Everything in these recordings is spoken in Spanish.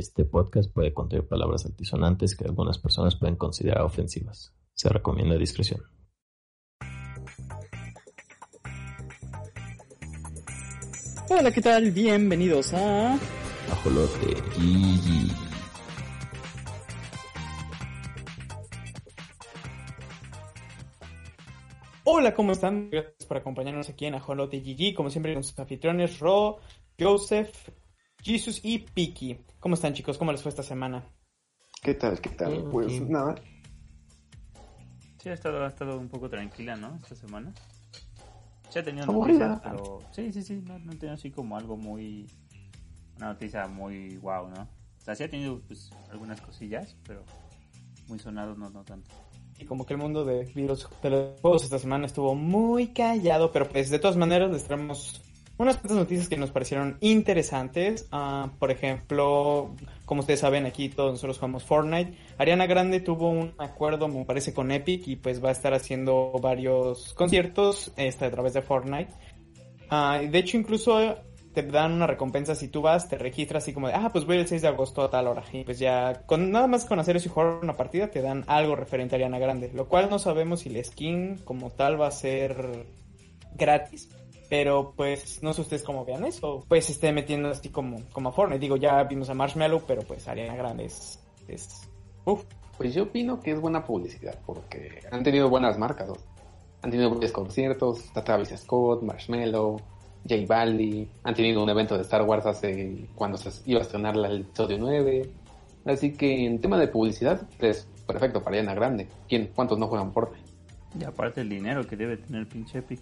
Este podcast puede contener palabras altisonantes que algunas personas pueden considerar ofensivas. Se recomienda discreción. Hola, ¿qué tal? Bienvenidos a... Ajolote Gigi. Hola, ¿cómo están? Gracias por acompañarnos aquí en Ajolote GG. Como siempre, con sus anfitriones Ro, Joseph, Jesus y Piki. ¿Cómo están, chicos? ¿Cómo les fue esta semana? ¿Qué tal? ¿Qué tal? Bien, pues bien. nada, Sí, ha estado, ha estado un poco tranquila, ¿no? Esta semana. Sí ha tenido Aburrida. noticias, pero... Sí, sí, sí, no, no ha tenido así como algo muy... Una noticia muy wow, ¿no? O sea, sí ha tenido pues, algunas cosillas, pero muy sonados no, no tanto. Y como que el mundo de, virus, de los juegos esta semana estuvo muy callado, pero pues de todas maneras les traemos unas cuantas noticias que nos parecieron interesantes. Ah, por ejemplo, como ustedes saben, aquí todos nosotros jugamos Fortnite. Ariana Grande tuvo un acuerdo, me parece, con Epic y pues va a estar haciendo varios conciertos este, a través de Fortnite. Ah, de hecho, incluso te dan una recompensa si tú vas, te registras así como de, ah, pues voy el 6 de agosto a tal hora. Y pues ya, con nada más con hacer eso y jugar una partida, te dan algo referente a Ariana Grande. Lo cual no sabemos si la skin como tal va a ser gratis. Pero pues no sé ustedes cómo vean eso. Pues se esté metiendo así como, como a Fortnite. Digo, ya vimos a Marshmallow, pero pues Ariana Grande es... es... Uf. pues yo opino que es buena publicidad porque han tenido buenas marcas. ¿no? Han tenido varios conciertos, está Travis Scott, Marshmello, J Balvin, han tenido un evento de Star Wars hace cuando se iba a estrenar la- el episodio 9. Así que en tema de publicidad es perfecto para Ariana Grande. ¿Quién, ¿Cuántos no juegan Fortnite? Y aparte el dinero que debe tener pinche Epic.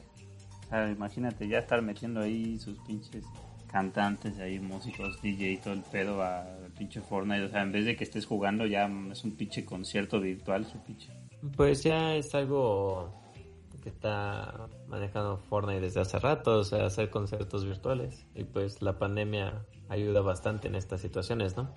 Sea, imagínate ya estar metiendo ahí sus pinches cantantes ahí, músicos, DJ y todo el pedo a pinche Fortnite. O sea, en vez de que estés jugando ya es un pinche concierto virtual su pinche. Pues ya es algo que está manejando Fortnite desde hace rato, o sea, hacer conciertos virtuales. Y pues la pandemia ayuda bastante en estas situaciones, ¿no?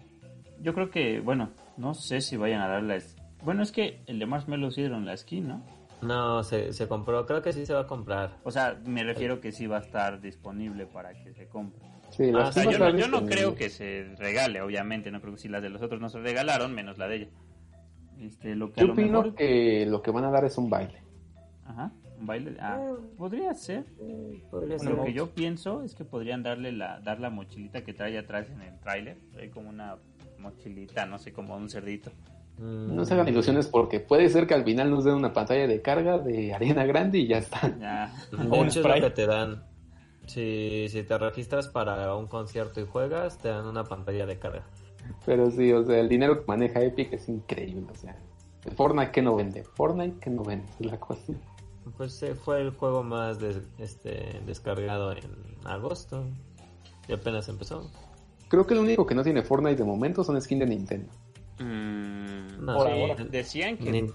Yo creo que, bueno, no sé si vayan a dar la... Bueno, es que el de Marshmallow sí dieron la skin, ¿no? No, se, se compró, creo que sí se va a comprar. O sea, me refiero que sí va a estar disponible para que se compre. Sí, Ah, O sea, yo, no, yo creo que se regale, obviamente, no creo que si las de los otros no se regalaron, menos la de ella. Este, lo que a Yo lo opino mejor... que lo que van a dar es un baile. Ajá, un baile... Ah, podría ser. Podría ser. Lo que yo pienso es que podrían darle la, dar la mochilita que trae atrás en el tráiler. Hay como una mochilita, no sé, como un cerdito. No se hagan ilusiones porque puede ser que al final nos den una pantalla de carga de Ariana Grande y ya está. Ya. De O un hecho, es lo que te dan. Si, si te registras para un concierto y juegas, te dan una pantalla de carga. Pero sí, o sea, el dinero que maneja Epic es increíble, o sea. Fortnite que no vende, Fortnite que no vende, es la cosa. Pues eh, fue el juego más des- este, descargado en agosto. Y apenas empezó. Creo que lo único que no tiene Fortnite de momento son skins de Nintendo. Mm, No, Por sí, ahora. Decían que Nin-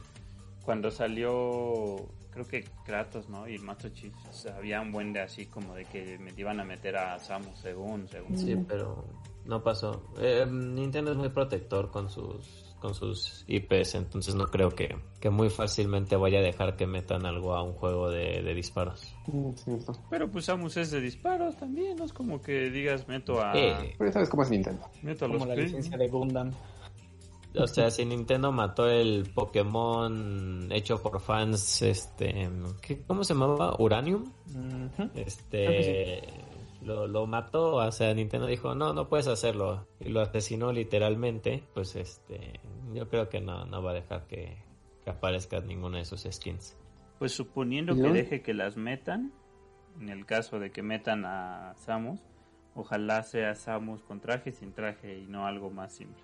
cuando salió, creo que Kratos, ¿no? Y el Master Chief, o sea, había un buen de así como de que me iban a meter a Samus según, según. Sí, pero no pasó. Eh, Nintendo es muy protector con sus con sus IPs, entonces no creo que, que muy fácilmente vaya a dejar que metan algo a un juego de, de disparos. Mm. Pero pues Samus es de disparos también, no es como que digas meto a... Eh, Pero ya sabes cómo es Nintendo. Meto a los Como la licencia de Gundam. O sea, si Nintendo mató el Pokémon hecho por fans, este, ¿qué- ¿cómo se llamaba? Uranium. Este, lo, lo mató, o sea, Nintendo dijo, no, no puedes hacerlo. Y lo asesinó literalmente, pues este, yo creo que no, no va a dejar que, que aparezca ninguna de sus skins. Pues suponiendo ¿Y que deje que las metan, en el caso de que metan a Samus, ojalá sea Samus con traje, sin traje y no algo más simple.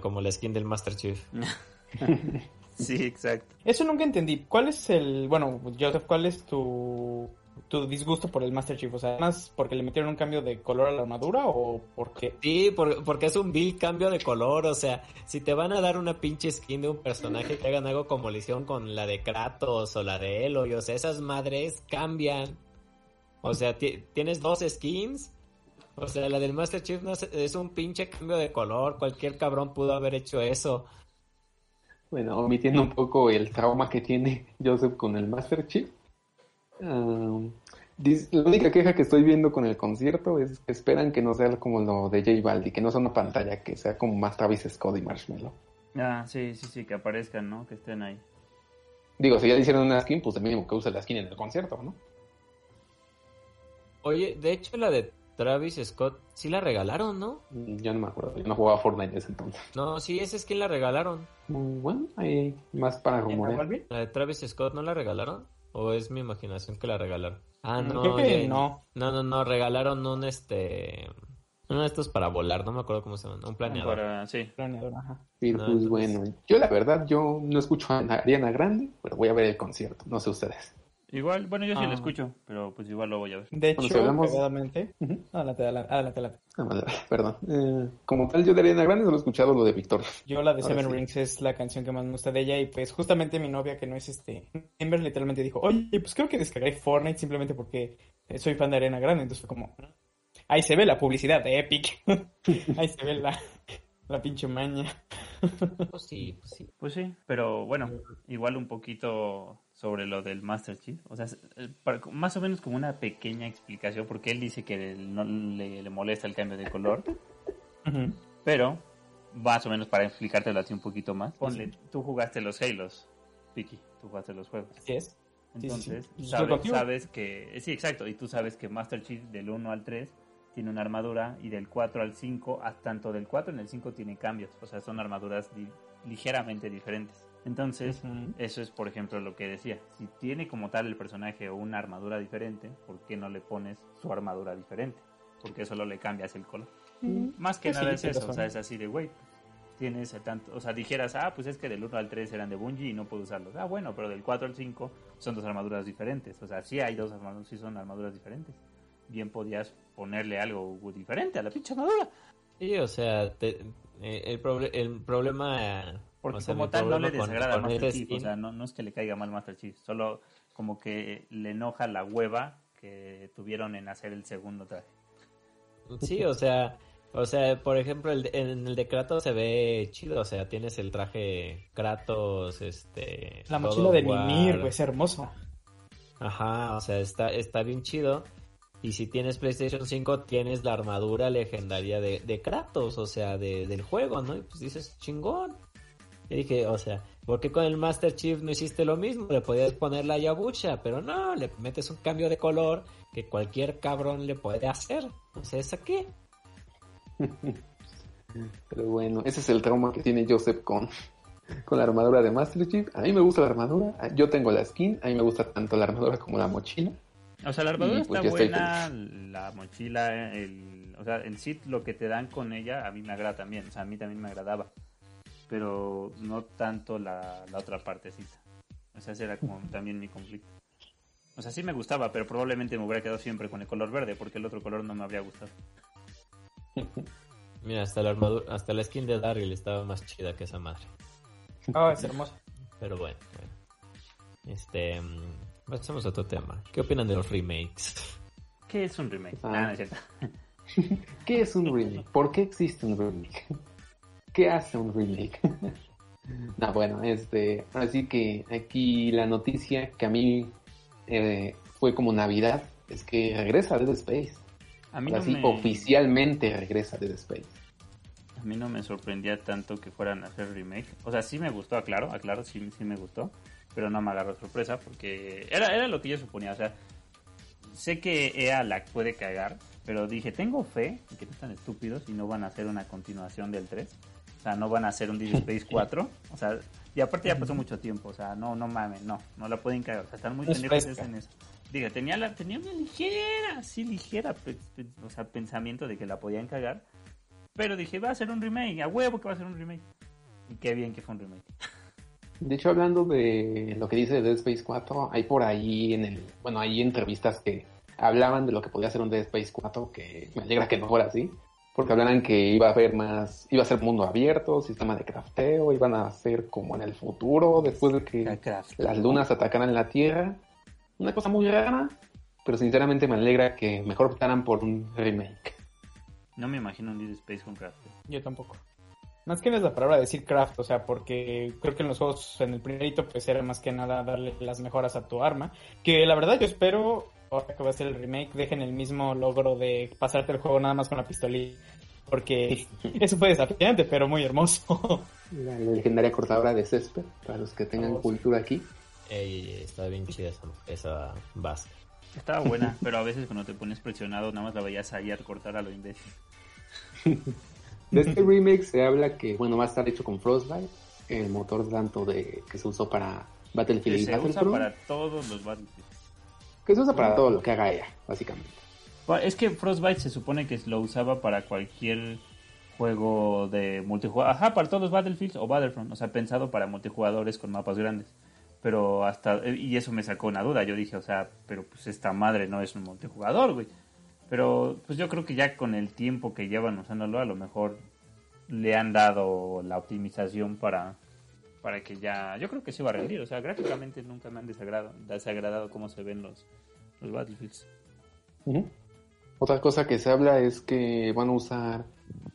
Como la skin del Master Chief. Sí, exacto. Eso nunca entendí. ¿Cuál es el, bueno, Joseph, cuál es tu, tu disgusto por el Master Chief? O sea, ¿más porque le metieron un cambio de color a la armadura o por qué? Sí, por- porque es un vil cambio de color, o sea, si te van a dar una pinche skin de un personaje que hagan algo como le hicieron con la de Kratos o la de Eloy, o sea, esas madres cambian. O sea, ti- tienes dos skins, o sea, la del Master Chief no es, es un pinche cambio de color, cualquier cabrón pudo haber hecho eso. Bueno, omitiendo un poco el trauma que tiene Joseph con el Master Chief. Dice- La única queja que estoy viendo con el concierto es que esperan que no sea como lo de J Baldi, que no sea una pantalla, que sea como más Travis Scott y Marshmallow. Ah, sí, sí, sí, que aparezcan, ¿no? Que estén ahí. Digo, si ya le hicieron una skin, pues el mínimo que use la skin en el concierto, ¿no? Oye, de hecho la de Travis Scott sí la regalaron, ¿no? Ya no me acuerdo, yo no jugaba Fortnite en ese entonces. No, sí, esa skin la regalaron. Mm, Bueno, hay más para rumorear. ¿La de Travis Scott no la regalaron? ¿O es mi imaginación que la regalaron? Ah, Mm, no. creo que ya- no. No, no, no, regalaron un este... Uno de estos para volar, no me acuerdo cómo se llama, un planeador. Para, sí. Planeador, ajá. Sí, No, pues entonces- bueno, yo la verdad, yo no escucho a Ariana Grande, pero voy a ver el concierto, no sé ustedes. Igual, bueno, yo sí Ah. lo escucho, pero pues igual lo voy a ver. De Bueno, hecho, si hablamos- cagadamente- Ujú. Adelante, adelante, adelante, adelante. Ah, Perdón. Eh, como tal, yo de Ariana Grande solo he escuchado lo de Víctor. Yo la de Ahora Seven sí. Rings es la canción que más me gusta de ella y pues justamente mi novia que no es este Ember literalmente dijo, oye, pues creo que descargué Fortnite simplemente porque eh, soy fan de Arena Grande, entonces fue como, ahí se ve la publicidad de Epic, ahí se ve la, la pinche maña. Pues sí, pues sí. Pues sí, pero bueno, igual un poquito sobre lo del Master Chief. O sea, eh, más o menos como una pequeña explicación, porque él dice que no le, le molesta el cambio de color, pero más o menos para explicártelo así un poquito más. Ponle, tú jugaste los Halos, Vicky, tú jugaste los juegos. Así es. sí, sí. Entonces, Estoy sabes, que, eh, sí, exacto, y tú sabes que Master Chief del 1 al 3 tiene una armadura y del 4 al 5, a- tanto del 4 en el 5 tiene cambios, o sea, son armaduras di- ligeramente diferentes. Entonces, eso es, por ejemplo, lo que decía. Si tiene como tal el personaje una armadura diferente, ¿por qué no le pones su armadura diferente? Porque solo le cambias el color. Más que Pues sí, nada es eso, o sea, es así de, güey, tienes tanto, o sea, dijeras, ah, pues es que del 1 al 3 eran de Bungie y no puedo usarlos. Ah, bueno, pero del 4 al 5 son dos armaduras diferentes, o sea, sí hay dos armaduras, sí son armaduras diferentes. Bien podías ponerle algo diferente a la pinche armadura. Sí, o sea, te- eh, el, proble- el problema... Porque o sea, como tal no le con- desagrada al con Master Chief, o sea, no, no es que le caiga mal Master Chief, solo como que le enoja la hueva que tuvieron en hacer el segundo traje. Sí, o sea, o sea, por ejemplo, el de- en el de Kratos se ve chido, o sea, tienes el traje Kratos, este... La mochila de. Mimir, güey, es hermoso. Ajá, o sea, está, está bien chido. Y si tienes PlayStation 5, tienes la armadura legendaria de, de Kratos, o sea, de- del juego, ¿no? Y pues dices, chingón. Y dije, o sea, ¿por qué con el Master Chief no hiciste lo mismo? Le podías poner la Yabucha, pero no, le metes un cambio de color que cualquier cabrón le puede hacer. O sea, ¿esa qué? Pero bueno, ese es el trauma que tiene Joseph con, con la armadura de Master Chief. A mí me gusta la armadura, yo tengo la skin, a mí me gusta tanto la armadura como la mochila. O sea, la armadura Y, pues, está yo estoy buena, la mochila, el, o sea, en sí lo que te dan con ella a mí me agrada también, o sea, a mí también me agradaba, pero no tanto la, la otra partecita. O sea, ese era como también mi conflicto. O sea, sí me gustaba, pero probablemente me hubiera quedado siempre con el color verde, porque el otro color no me habría gustado. Mira, hasta la armadura, hasta la skin de Daryl estaba más chida que esa madre. Oh, es hermoso. Pero bueno, bueno. Este, mm, pasemos a otro tema. ¿Qué opinan de los remakes? ¿Qué es un remake? Ah. Ah, no es cierto. ¿Qué es un remake? ¿Por qué existe un remake? ¿Qué hace un remake? no, bueno, este, así que aquí la noticia que a mí eh, fue como Navidad es que regresa Dead Space. A mí, no sí, me, oficialmente regresa Dead Space. a mí no me sorprendía tanto que fueran a hacer remake. O sea, sí me gustó, aclaro, aclaro, sí, sí me gustó. Pero no me agarró sorpresa porque era, era lo que yo suponía. O sea, sé que EA la puede cagar, pero dije, tengo fe en que no están estúpidos y no van a hacer una continuación del 3. O sea, no van a hacer un Dead Space 4. O sea, y aparte ya pasó mucho tiempo. O sea, no, no mames, no, no la pueden cagar. O sea, están muy pendejos fresca. en eso. Diga, tenía, la, tenía una ligera, sí, ligera, pe- pe- o sea, pensamiento de que la podían cagar. Pero dije, va a ser un remake, a huevo que va a ser un remake. Y qué bien que fue un remake. De hecho, hablando de lo que dice Dead Space 4, hay por ahí en el, bueno, hay entrevistas que hablaban de lo que podía ser un Dead Space 4, que me alegra que no fuera así, porque hablaban que iba a haber más, iba a ser mundo abierto, sistema de crafteo, iban a ser como en el futuro, después de que las lunas atacaran la Tierra. Una cosa muy rara, pero sinceramente me alegra que mejor optaran por un remake. No me imagino un Dead Space con craft. Yo tampoco. Más que no es la palabra decir craft, o sea, porque creo que en los juegos, en el primerito, pues era más que nada darle las mejoras a tu arma. Que la verdad yo espero ahora que va a ser el remake, dejen el mismo logro de pasarte el juego nada más con la pistolita. Porque eso fue desafiante, pero muy hermoso. La legendaria cortadora de césped, para los que tengan Oh, cultura aquí. Ey, está bien chida esa, esa base. Estaba buena, pero a veces cuando te pones presionado nada más la veías a cortar a lo imbécil. De este remake se habla que, bueno, va a estar hecho con Frostbite, el motor tanto de que se usó para Battlefield Que y se usa para todos los Battlefield. Que se usa para todo lo que haga ella, básicamente. Bueno, Es que Frostbite se supone que lo usaba para cualquier juego de multijugador. Ajá, para todos los Battlefields o Battlefront. O sea, pensado para multijugadores con mapas grandes. Pero hasta. Y eso me sacó una duda. Yo dije, o sea, pero pues esta madre no es un multijugador, güey. Pero pues yo creo que ya con el tiempo que llevan usándolo, a lo mejor le han dado la optimización para. Para que ya. Yo creo que se va a rendir. O sea, gráficamente nunca me han desagradado, desagradado cómo se ven los, los Battlefields. Ujú. Otra cosa que se habla es que van a usar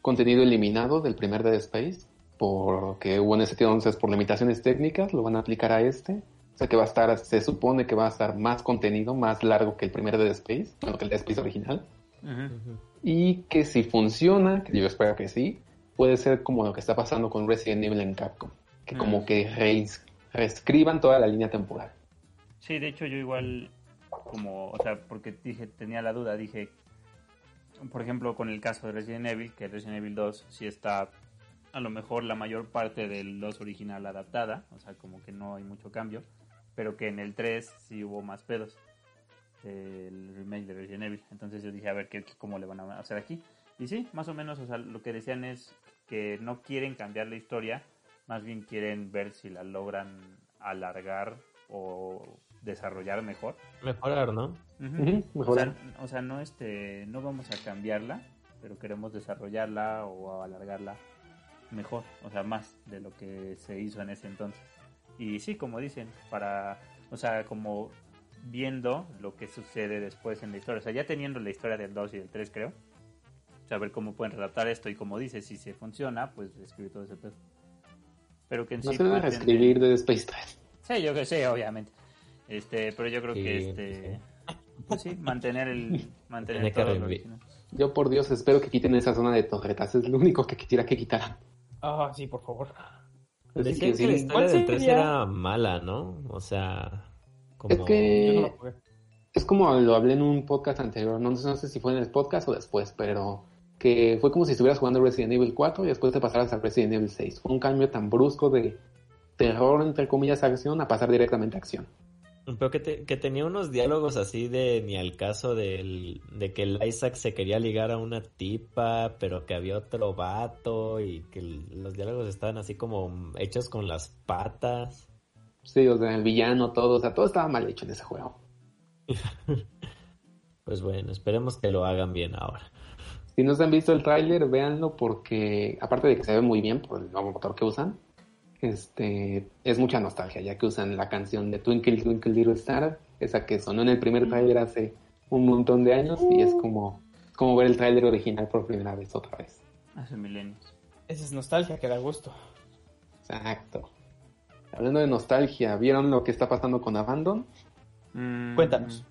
contenido eliminado del primer Dead Space, porque hubo en ese entonces por limitaciones técnicas, lo van a aplicar a este. O sea que va a estar, se supone que va a estar más contenido, más largo que el primer Dead Space, bueno, que el Dead Space original. Y que si funciona, que yo espero que sí, puede ser como lo que está pasando con Resident Evil en Capcom, que como Mm. que reis- reescriban toda la línea temporal. Sí, de hecho yo igual, como, o sea, porque dije, tenía la duda, dije, por ejemplo, con el caso de Resident Evil, que Resident Evil 2 sí está a lo mejor la mayor parte del 2 original adaptada, o sea, como que no hay mucho cambio, pero que en el 3 sí hubo más pedos, el remake de Resident Evil. Entonces yo dije, a ver, ¿qué, qué- ¿cómo le van a hacer aquí? Y sí, más o menos, o sea, lo que decían es que no quieren cambiar la historia, más bien quieren ver si la logran alargar o desarrollar mejor. Mejorar, ¿no? Mejorar. sea, o sea, no este, no vamos a cambiarla, pero queremos desarrollarla o alargarla mejor, o sea, más de lo que se hizo en ese entonces. Y sí, como dicen, para, o sea, como viendo lo que sucede después en la historia, o sea, ya teniendo la historia del 2 y del 3, creo, saber cómo pueden redactar esto y como dice, si se funciona, pues escribir todo ese pedo. Pero que en No sí se debe reescribir Dead Space 3. Sí, yo que sé, obviamente. Este, pero yo creo Sí, que este pues sí, mantener el mantener todo revivir. original. Yo por Dios espero que quiten esa zona de torretas, es lo único que quisiera que quitaran. Ah, sí, por favor. Decían que que la historia ¿Cuál del 3 sería? era mala, ¿no? O sea, como... Es que- Yo no lo jugué. es como lo hablé en un podcast anterior, no, sé- no sé si fue en el podcast o después, pero que fue como si estuvieras jugando Resident Evil 4 y después te pasaras a Resident Evil 6. Fue un cambio tan brusco de terror, entre comillas, acción a pasar directamente a acción. Pero que, te- que tenía unos diálogos así de ni al caso del, de que el Isaac se quería ligar a una tipa, pero que había otro vato y que los diálogos estaban así como hechos con las patas. Sí, o sea, el villano, todo, o sea, todo estaba mal hecho en ese juego. Pues bueno, esperemos que lo hagan bien ahora. Si no se han visto el tráiler, véanlo porque, aparte de que se ve muy bien por el nuevo motor que usan, este, es mucha nostalgia, ya que usan la canción de Twinkle Twinkle Little Star, esa que sonó en el primer tráiler hace un montón de años y es como, como ver el tráiler original por primera vez otra vez. Hace milenios. Esa es nostalgia que da gusto. Exacto. Hablando de nostalgia, ¿vieron lo que está pasando con Abandon? Mm, Cuéntanos.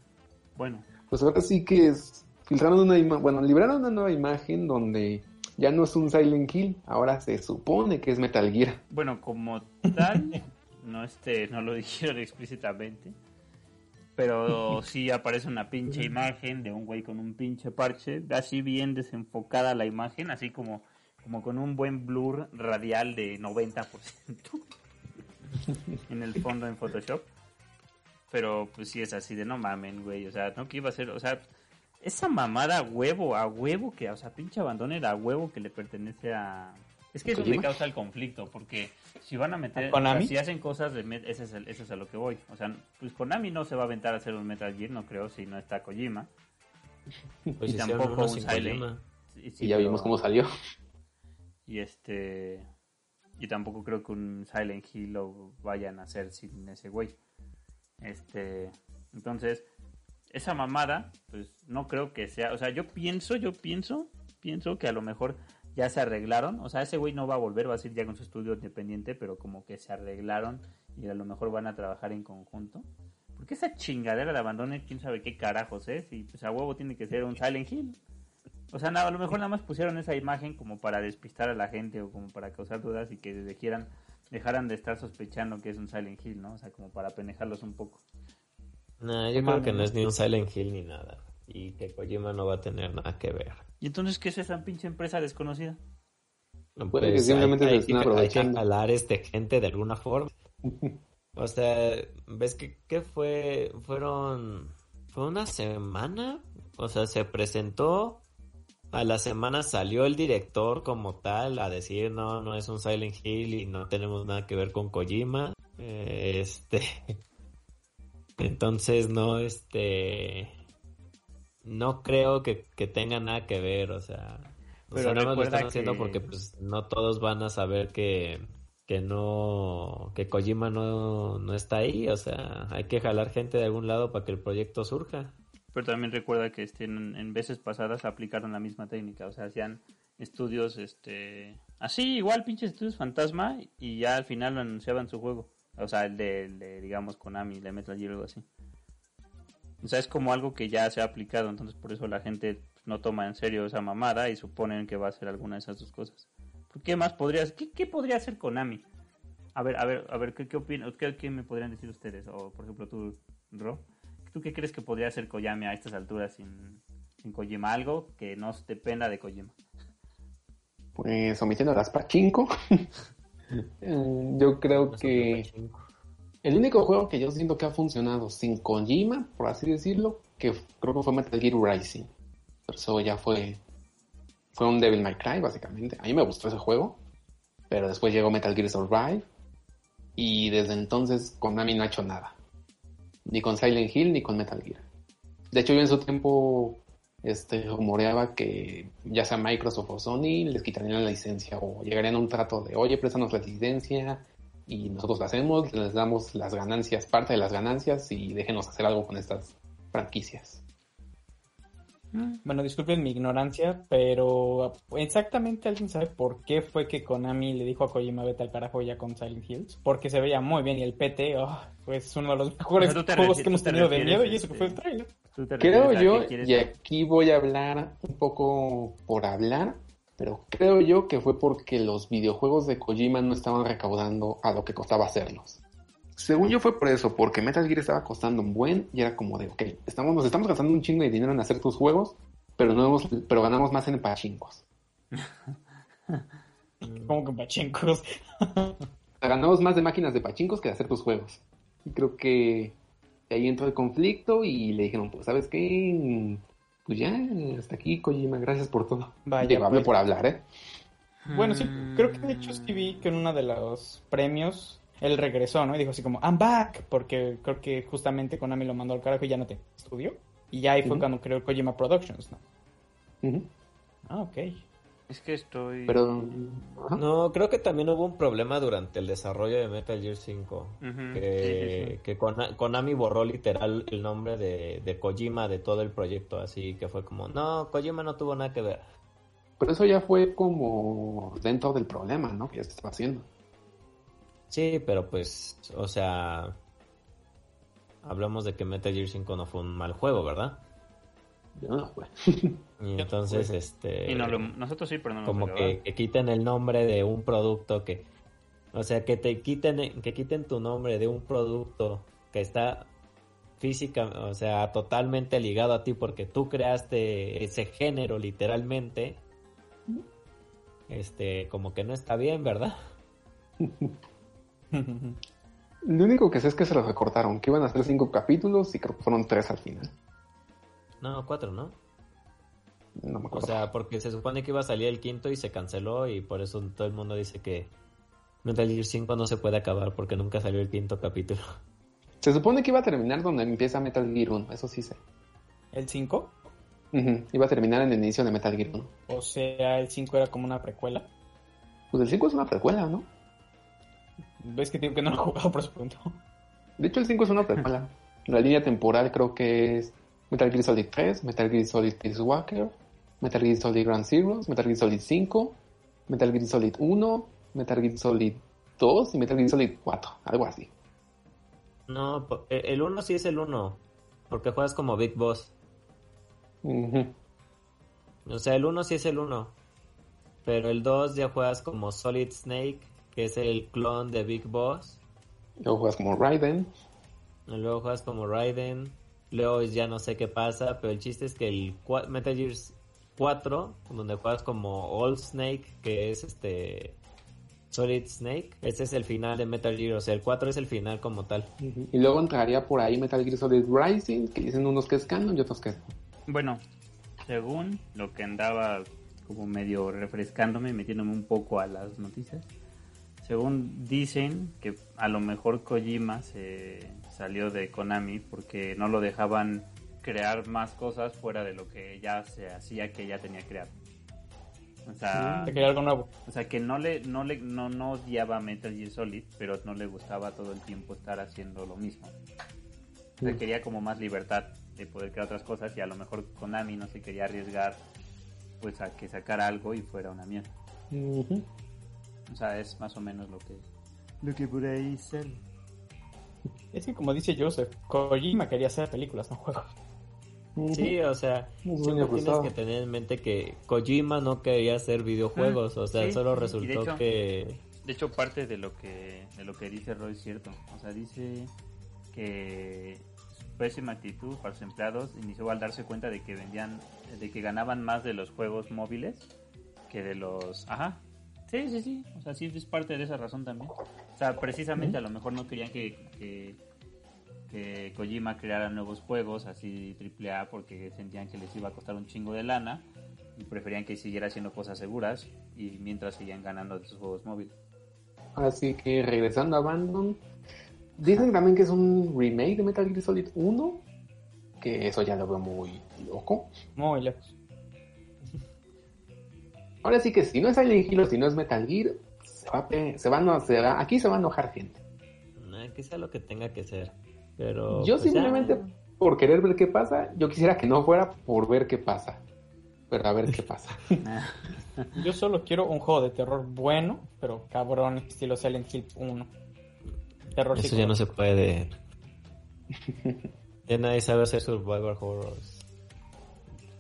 Bueno, Pues ahora sí que es, filtraron una imagen, bueno, liberaron una nueva imagen donde ya no es un Silent Hill, ahora se supone que es Metal Gear. bueno, como tal, no este, no lo dijeron explícitamente, pero sí aparece una pinche imagen de un güey con un pinche parche, así bien desenfocada la imagen, así como, como con un buen blur radial de 90% en el fondo en Photoshop. Pero pues sí es así de no mamen, güey, o sea, no que iba a ser, o sea, esa mamada a huevo, a huevo que, o sea, pinche abandoner a huevo que le pertenece a... Es que eso me causa el conflicto, porque si van a meter, ¿A Konami? o sea, si hacen cosas de, met- ese es, el- ese es a lo que voy. O sea, pues Konami no se va a aventar a hacer un Metal Gear, no creo, si no está Kojima. Pues Y hicieron tampoco un Silent. Kojima. Sí, sí, y ya pero- vimos cómo salió. Y este. Y tampoco creo que un Silent Hill lo vayan a hacer sin ese güey. Este. Entonces, esa mamada, pues no creo que sea. O sea, yo pienso, yo pienso, pienso que a lo mejor ya se arreglaron. O sea, ese güey no va a volver, va a seguir ya con su estudio independiente, pero como que se arreglaron y a lo mejor van a trabajar en conjunto. ¿Por qué esa chingadera de abandone quién sabe qué carajos es? Y pues a huevo tiene que ser un Silent Hill. O sea, a lo mejor nada más pusieron esa imagen como para despistar a la gente o como para causar dudas y que dejaran, dejaran de estar sospechando que es un Silent Hill, ¿no? O sea, como para penejarlos un poco. No, yo creo que no es ni un Silent Hill ni nada. Y que Kojima no va a tener nada que ver. ¿Y entonces qué es esa pinche empresa desconocida? No, Puede que pues, simplemente hay, hay que- hay que jalar este gente de alguna forma. O sea, ¿ves que qué fue? Fueron... ¿Fue una semana? O sea, se presentó... A la semana salió el director como tal a decir no, no es un Silent Hill y no tenemos nada que ver con Kojima. Eh, Este... Entonces no, este... No creo que, que tenga nada que ver, o sea... O Pero sea, nada más lo están haciendo que- porque pues no todos van a saber que, que no, que Kojima no, no está ahí, o sea, hay que jalar gente de algún lado para que el proyecto surja. Pero también recuerda que este, en, en veces pasadas aplicaron la misma técnica, o sea, hacían estudios, este, así, igual pinches estudios fantasma y ya al final anunciaban su juego. O sea, el de, el de, digamos, Konami, de Metal Gear o algo así. O sea, es como algo que ya se ha aplicado, entonces por eso la gente no toma en serio esa mamada y suponen que va a ser alguna de esas dos cosas. ¿Por qué más podrías, qué, qué podría hacer Konami? A ver, a ver, a ver, ¿qué, qué opinan? ¿Qué, qué me podrían decir ustedes? O, por ejemplo, tú, Ro. ¿Tú qué crees que podría hacer Koyami a estas alturas sin, sin Kojima? Algo que no dependa de Kojima. Pues omitiendo las pachinko. yo creo que el único juego que yo siento que ha funcionado sin Kojima, por así decirlo, que creo que fue Metal Gear Rising. Pero eso ya fue fue un Devil May Cry básicamente. A mí me gustó ese juego, pero después llegó Metal Gear Survive y desde entonces Konami no ha hecho nada. Ni con Silent Hill ni con Metal Gear. De hecho yo en su tiempo este, rumoreaba que ya sea Microsoft o Sony les quitarían la licencia o llegarían a un trato de, oye, préstanos la licencia y nosotros la hacemos, les damos las ganancias, parte de las ganancias y déjenos hacer algo con estas franquicias. Bueno, disculpen mi ignorancia, pero exactamente alguien sabe por qué fue que Konami le dijo a Kojima vete al carajo ya con Silent Hills. Porque se veía muy bien y el PT, oh, pues uno de los mejores juegos que hemos tenido de miedo y eso que este, fue el trailer. ¿Tú te Creo yo, y aquí voy a hablar un poco por hablar, pero creo yo que fue porque los videojuegos de Kojima no estaban recaudando a lo que costaba hacerlos. Según yo fue por eso, porque Metal Gear estaba costando un buen y era como de, ok, estamos, nos estamos gastando un chingo de dinero en hacer tus juegos, pero, no hemos- pero ganamos más en pachincos. Como que pachencos. ganamos más de máquinas de pachincos que de hacer tus juegos. Y creo que ahí entró el conflicto y le dijeron, pues, ¿sabes qué? Pues ya, hasta aquí, Kojima, gracias por todo. Vaya, hablé pues. por hablar, ¿eh? Bueno, sí, creo que de hecho sí vi que en uno de los premios él regresó, ¿no? Y dijo así como, I'm back, porque creo que justamente Konami lo mandó al carajo y ya no te estudió. Y ya ahí fue cuando creó Kojima Productions, ¿no? Ujú. Ah, ok. Es que estoy... Pero. No, creo que también hubo un problema durante el desarrollo de Metal Gear 5. Ujú, sí, sí, Que, sí. que Kona- Konami borró literal el nombre de, de Kojima de todo el proyecto, así que fue como, no, Kojima no tuvo nada que ver. pero eso ya fue como dentro del problema, ¿no? Que ya se estaba haciendo. Sí, pero pues, o sea, hablamos de que Metal Gear 5 no fue un mal juego, ¿verdad? No fue. Y entonces, este... Y no lo- nosotros sí, pero no lo como que quiten el nombre de un producto que o sea que te quiten que quiten tu nombre de un producto que está física o sea totalmente ligado a ti porque tú creaste ese género literalmente este como que no está bien verdad Lo único que sé es que se los recortaron, que iban a hacer cinco capítulos y creo que fueron tres al final. No cuatro no No me o acuerdo. sea porque se supone que iba a salir el quinto y se canceló y por eso todo el mundo dice que Metal Gear 5 no se puede acabar porque nunca salió el quinto capítulo Se supone que iba a terminar donde empieza Metal Gear 1, eso sí sé. ¿El 5? Ujú, Iba a terminar en el inicio de Metal Gear 1. O sea, el 5 era como una precuela. Pues el 5 es una precuela, ¿no? ¿Ves que digo que no lo he jugado por su punto? De hecho, el 5 es una precuela. La línea temporal creo que es Metal Gear Solid 3, Metal Gear Solid Peace Walker, Metal Gear Solid Ground Zeroes, Metal Gear Solid 5, Metal Gear Solid 1, Metal Gear Solid 2 y Metal Gear Solid 4, algo así. No, e- el 1 sí es el 1. Porque juegas como Big Boss. Ujú. O sea, el 1 sí es el 1. Pero el 2 ya juegas como Solid Snake, que es el clon de Big Boss. Luego juegas como Raiden. Y luego juegas como Raiden. Luego ya no sé qué pasa, pero el chiste es que el Metal Gear 4, donde juegas como Old Snake, que es este Solid Snake, ese es el final de Metal Gear. O sea, el 4 es el final como tal. Y luego entraría por ahí Metal Gear Solid Rising, que dicen unos que es canon y otros que es. Bueno, según lo que andaba como medio refrescándome, metiéndome un poco a las noticias, según dicen que a lo mejor Kojima se salió de Konami porque no lo dejaban crear más cosas fuera de lo que ya se hacía que ya tenía creado. O sea, algo nuevo. o sea que no le, no le, no, no odiaba Metal Gear Solid, pero no le gustaba todo el tiempo estar haciendo lo mismo. O sea, quería como más libertad de poder crear otras cosas y a lo mejor Konami no se quería arriesgar pues a que sacara algo y fuera una mierda. O sea, es más o menos lo que lo que por ahí sale. Es que como dice Joseph, Kojima quería hacer películas, no juegos. Sí, o sea, siempre tienes que tener en mente que Kojima no quería hacer videojuegos, Ah, o sea, sí, solo de resultó hecho- que... De hecho, parte de lo que de lo que dice Roy es cierto. O sea, dice que su pésima actitud para sus empleados inició al darse cuenta de que vendían, de que ganaban más de los juegos móviles que de los... Ajá. Sí, sí, sí. O sea, sí es parte de esa razón también. O sea, precisamente a lo mejor no querían que, que, que Kojima creara nuevos juegos así triple A porque sentían que les iba a costar un chingo de lana y preferían que siguiera haciendo cosas seguras y mientras seguían ganando de sus juegos móviles. Así que regresando a Abandon, dicen también que es un remake de Metal Gear Solid 1, que eso ya lo veo muy loco. Muy lejos. Ahora sí que si no es Silent Hill o si no es Metal Gear, se va a, se va a se va- aquí se va a enojar gente. eh, que sea lo que tenga que ser. Pero... Yo pues, ya. simplemente por querer ver qué pasa, yo quisiera que no fuera por ver qué pasa. Pero a ver qué pasa. Yo solo quiero un juego de terror bueno, pero cabrón, estilo Silent Hill 1. Terror Eso ya no se puede. Ya nadie sabe hacer survival horrors.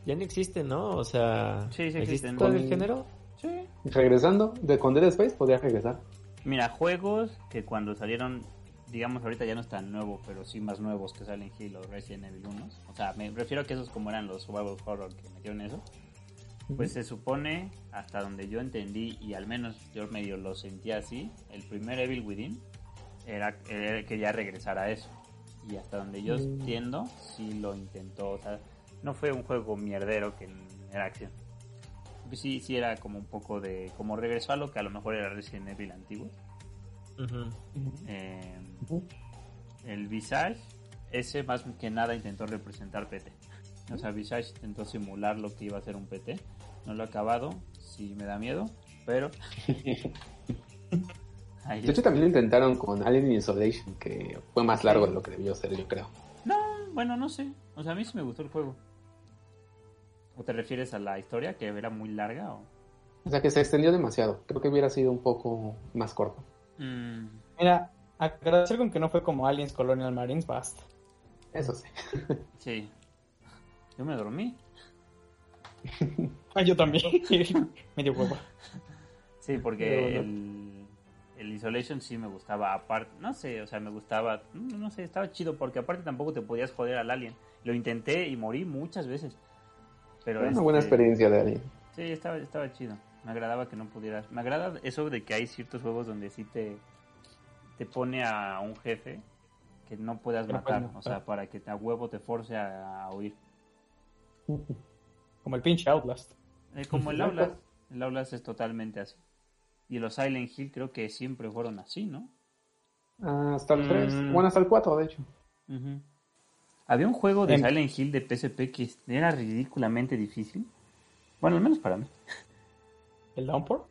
Ya no existe, ¿no? O sea, Sí, sí ¿existe existen. todo el Con- género? Sí. Regresando, de con Dead Space podría regresar. Mira, juegos que cuando salieron, digamos ahorita ya no están nuevos, pero sí más nuevos que Silent Hill o Resident Evil 1. O sea, me refiero a que esos como eran los survival horror que metieron eso. Pues se supone, hasta donde yo entendí, y al menos yo medio lo sentía así, el primer Evil Within era, era quería regresar a eso. Y hasta donde yo entiendo, sí lo intentó. O sea, no fue un juego mierdero que era acción. Porque sí, sí era como un poco de... Como regresó a lo que a lo mejor era Resident Evil antiguo. Eh, el Visage, ese más que nada intentó representar PT. O sea, Visage intentó simular lo que iba a ser un PT. No lo ha acabado, sí me da miedo, pero... Ahí De hecho, también lo intentaron con Alien Isolation, que fue más largo de lo que debió ser, yo creo. No, bueno, no sé. O sea, a mí sí me gustó el juego. ¿O te refieres a la historia que era muy larga? O... O sea, que se extendió demasiado. Creo que hubiera sido un poco más corto. Mm, Mira, agradecer con que no fue como Aliens Colonial Marines, basta. Eso sí. sí. Yo me dormí. Ah, yo también. Medio huevo. Sí, porque el, el Isolation sí me gustaba aparte, no sé, o sea, me gustaba, no, no sé, estaba chido porque aparte tampoco te podías joder al alien. Lo intenté y morí muchas veces. Pero Fue una este, buena experiencia de Alien. Sí, estaba, estaba chido. Me agradaba que no pudieras. Me agrada eso de que hay ciertos juegos donde sí te, te pone a un jefe que no puedas matar. puedes O sea, matar. para que te a huevo te force a, a huir. Como el pinche Outlast. Eh, como el. Aulas. El Aulas es totalmente así. Y los Silent Hill creo que siempre fueron así, ¿no? Hasta el 3. Mm. Bueno, hasta el 4, de hecho. Ujú. Había un juego de Em- Silent Hill de PSP que era ridículamente difícil. Bueno, al menos para mí. ¿El Downpour?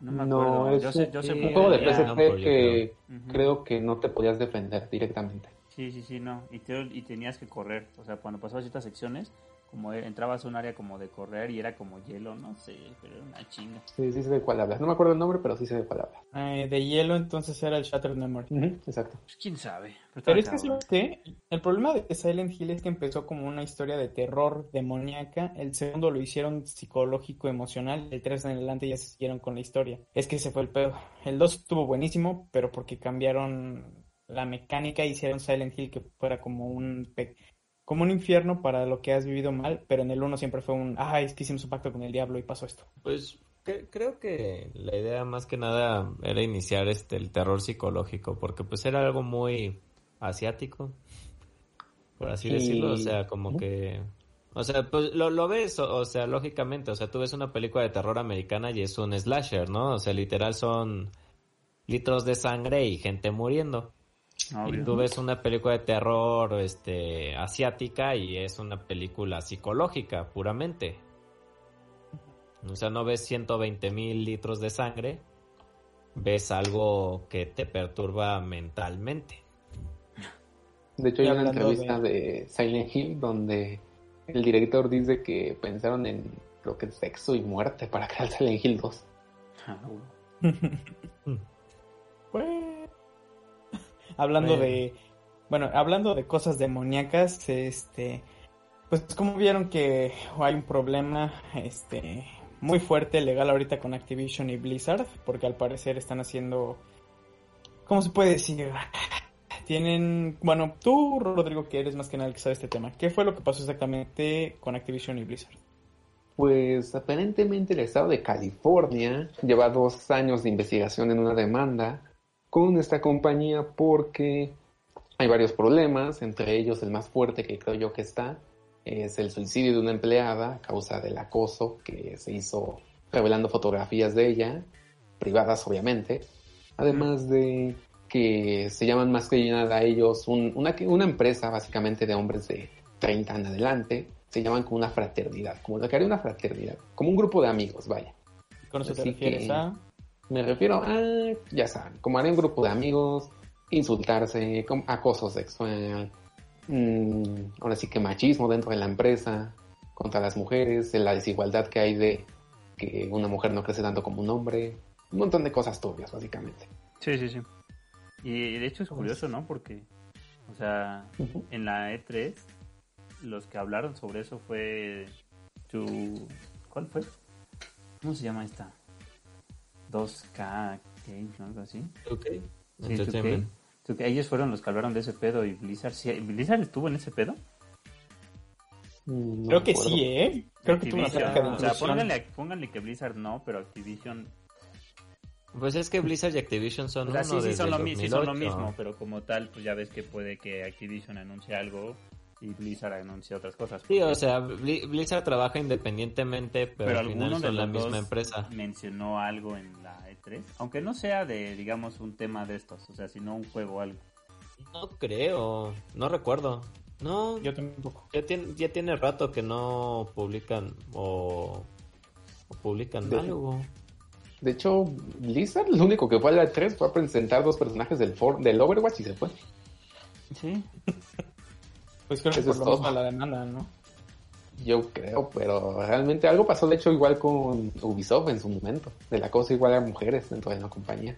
No me No, acuerdo. es yo sé, yo sé un juego de PSP que Ujú. creo que no te podías defender directamente. Sí, sí, sí, no. Y, te- y tenías que correr. O sea, cuando pasabas ciertas secciones, como e- entrabas a un área como de correr y era como hielo, no sé, pero era una chinga. Sí, sí sé de cuál hablas. No me acuerdo el nombre, pero sí sé de cuál hablas. Eh, de hielo entonces era el Shattered Memory. Exacto. Pues quién sabe. Pero, Pero es que, cabrón. ¿sabes qué? El problema de Silent Hill es que empezó como una historia de terror demoníaca. El segundo lo hicieron psicológico, emocional. El 3 en adelante ya se siguieron con la historia. Es que ese fue el pedo. El 2 estuvo buenísimo, pero porque cambiaron la mecánica, hicieron Silent Hill que fuera como un, pe- como un infierno para lo que has vivido mal. Pero en el 1 siempre fue un, ah, es que hicimos un pacto con el diablo y pasó esto. Pues cre- creo que la idea más que nada era iniciar este el terror psicológico, porque pues era algo muy asiático, por así Y- decirlo, o sea, como que, o sea, pues lo, lo ves, o, o sea, lógicamente, o sea, tú ves una película de terror americana y es un slasher, ¿no? O sea, literal son litros de sangre y gente muriendo. Obvio. Y tú ves una película de terror este, asiática y es una película psicológica puramente. O sea, no ves 120 mil litros de sangre, ves algo que te perturba mentalmente. De hecho, hay una entrevista de... Silent Hill donde el director dice que pensaron en, creo que sexo y muerte para crear Silent Hill 2. Ah, bueno. Pues, hablando de, bueno, hablando de cosas demoníacas, este, pues como vieron que hay un problema, este, muy fuerte legal ahorita con Activision y Blizzard, porque al parecer están haciendo, ¿cómo se puede decir? Tienen, bueno, tú, Rodrigo, que eres más que nada el que sabe este tema, ¿qué fue lo que pasó exactamente con Activision y Blizzard? Pues aparentemente el estado de California lleva dos años de investigación en una demanda con esta compañía porque hay varios problemas, entre ellos el más fuerte que creo yo que está es el suicidio de una empleada a causa del acoso que se hizo revelando fotografías de ella, privadas obviamente, además de que se llaman más que nada a ellos un- una, una empresa básicamente de hombres de 30 en adelante, se llaman como una fraternidad, como lo que haría una fraternidad, como un grupo de amigos, vaya. ¿Con eso te Así refieres que- a? Me refiero a, ya saben, como haría un grupo de amigos, insultarse, acoso sexual, mm, ahora sí que machismo dentro de la empresa, contra las mujeres, la desigualdad que hay de que una mujer no crece tanto como un hombre, un montón de cosas turbias, básicamente. Sí, sí, sí. Y de hecho es curioso, ¿no? Porque, o sea, en la E3, los que hablaron sobre eso fue tu... ¿Cuál fue? ¿Cómo se llama esta? 2K Games, ¿no? Algo así. Ok. Sí, 2K. Entertainment. 2K. Ellos fueron los que hablaron de ese pedo y Blizzard... ¿sí? ¿Blizzard estuvo en ese pedo? Mm, no Creo que sí, ¿eh? Creo que tuvo una de O sea, pónganle, pónganle que Blizzard no, pero Activision... Pues es que Blizzard y Activision son O sea, uno sí, sí desde son, lo, el mi- sí son lo 2008. mismo, pero como tal, pues ya ves que puede que Activision anuncie algo y Blizzard anuncie otras cosas. Sí, o sea, Bli- Blizzard trabaja independientemente, pero, pero al final son la misma empresa. mencionó algo en la E3, aunque no sea de, digamos, un tema de estos, o sea, sino un juego o algo. No creo, no recuerdo. No, Yo tampoco. ya tiene, ya tiene rato que no publican o, o publican De- algo. De hecho, Blizzard lo único que fue a la 3 fue a presentar dos personajes del, for- del Overwatch y se fue. Sí. Pues creo que Eso por es lo la demanda, ¿no? Yo creo, pero realmente algo pasó de hecho igual con Ubisoft en su momento, de la cosa igual a mujeres dentro de la compañía.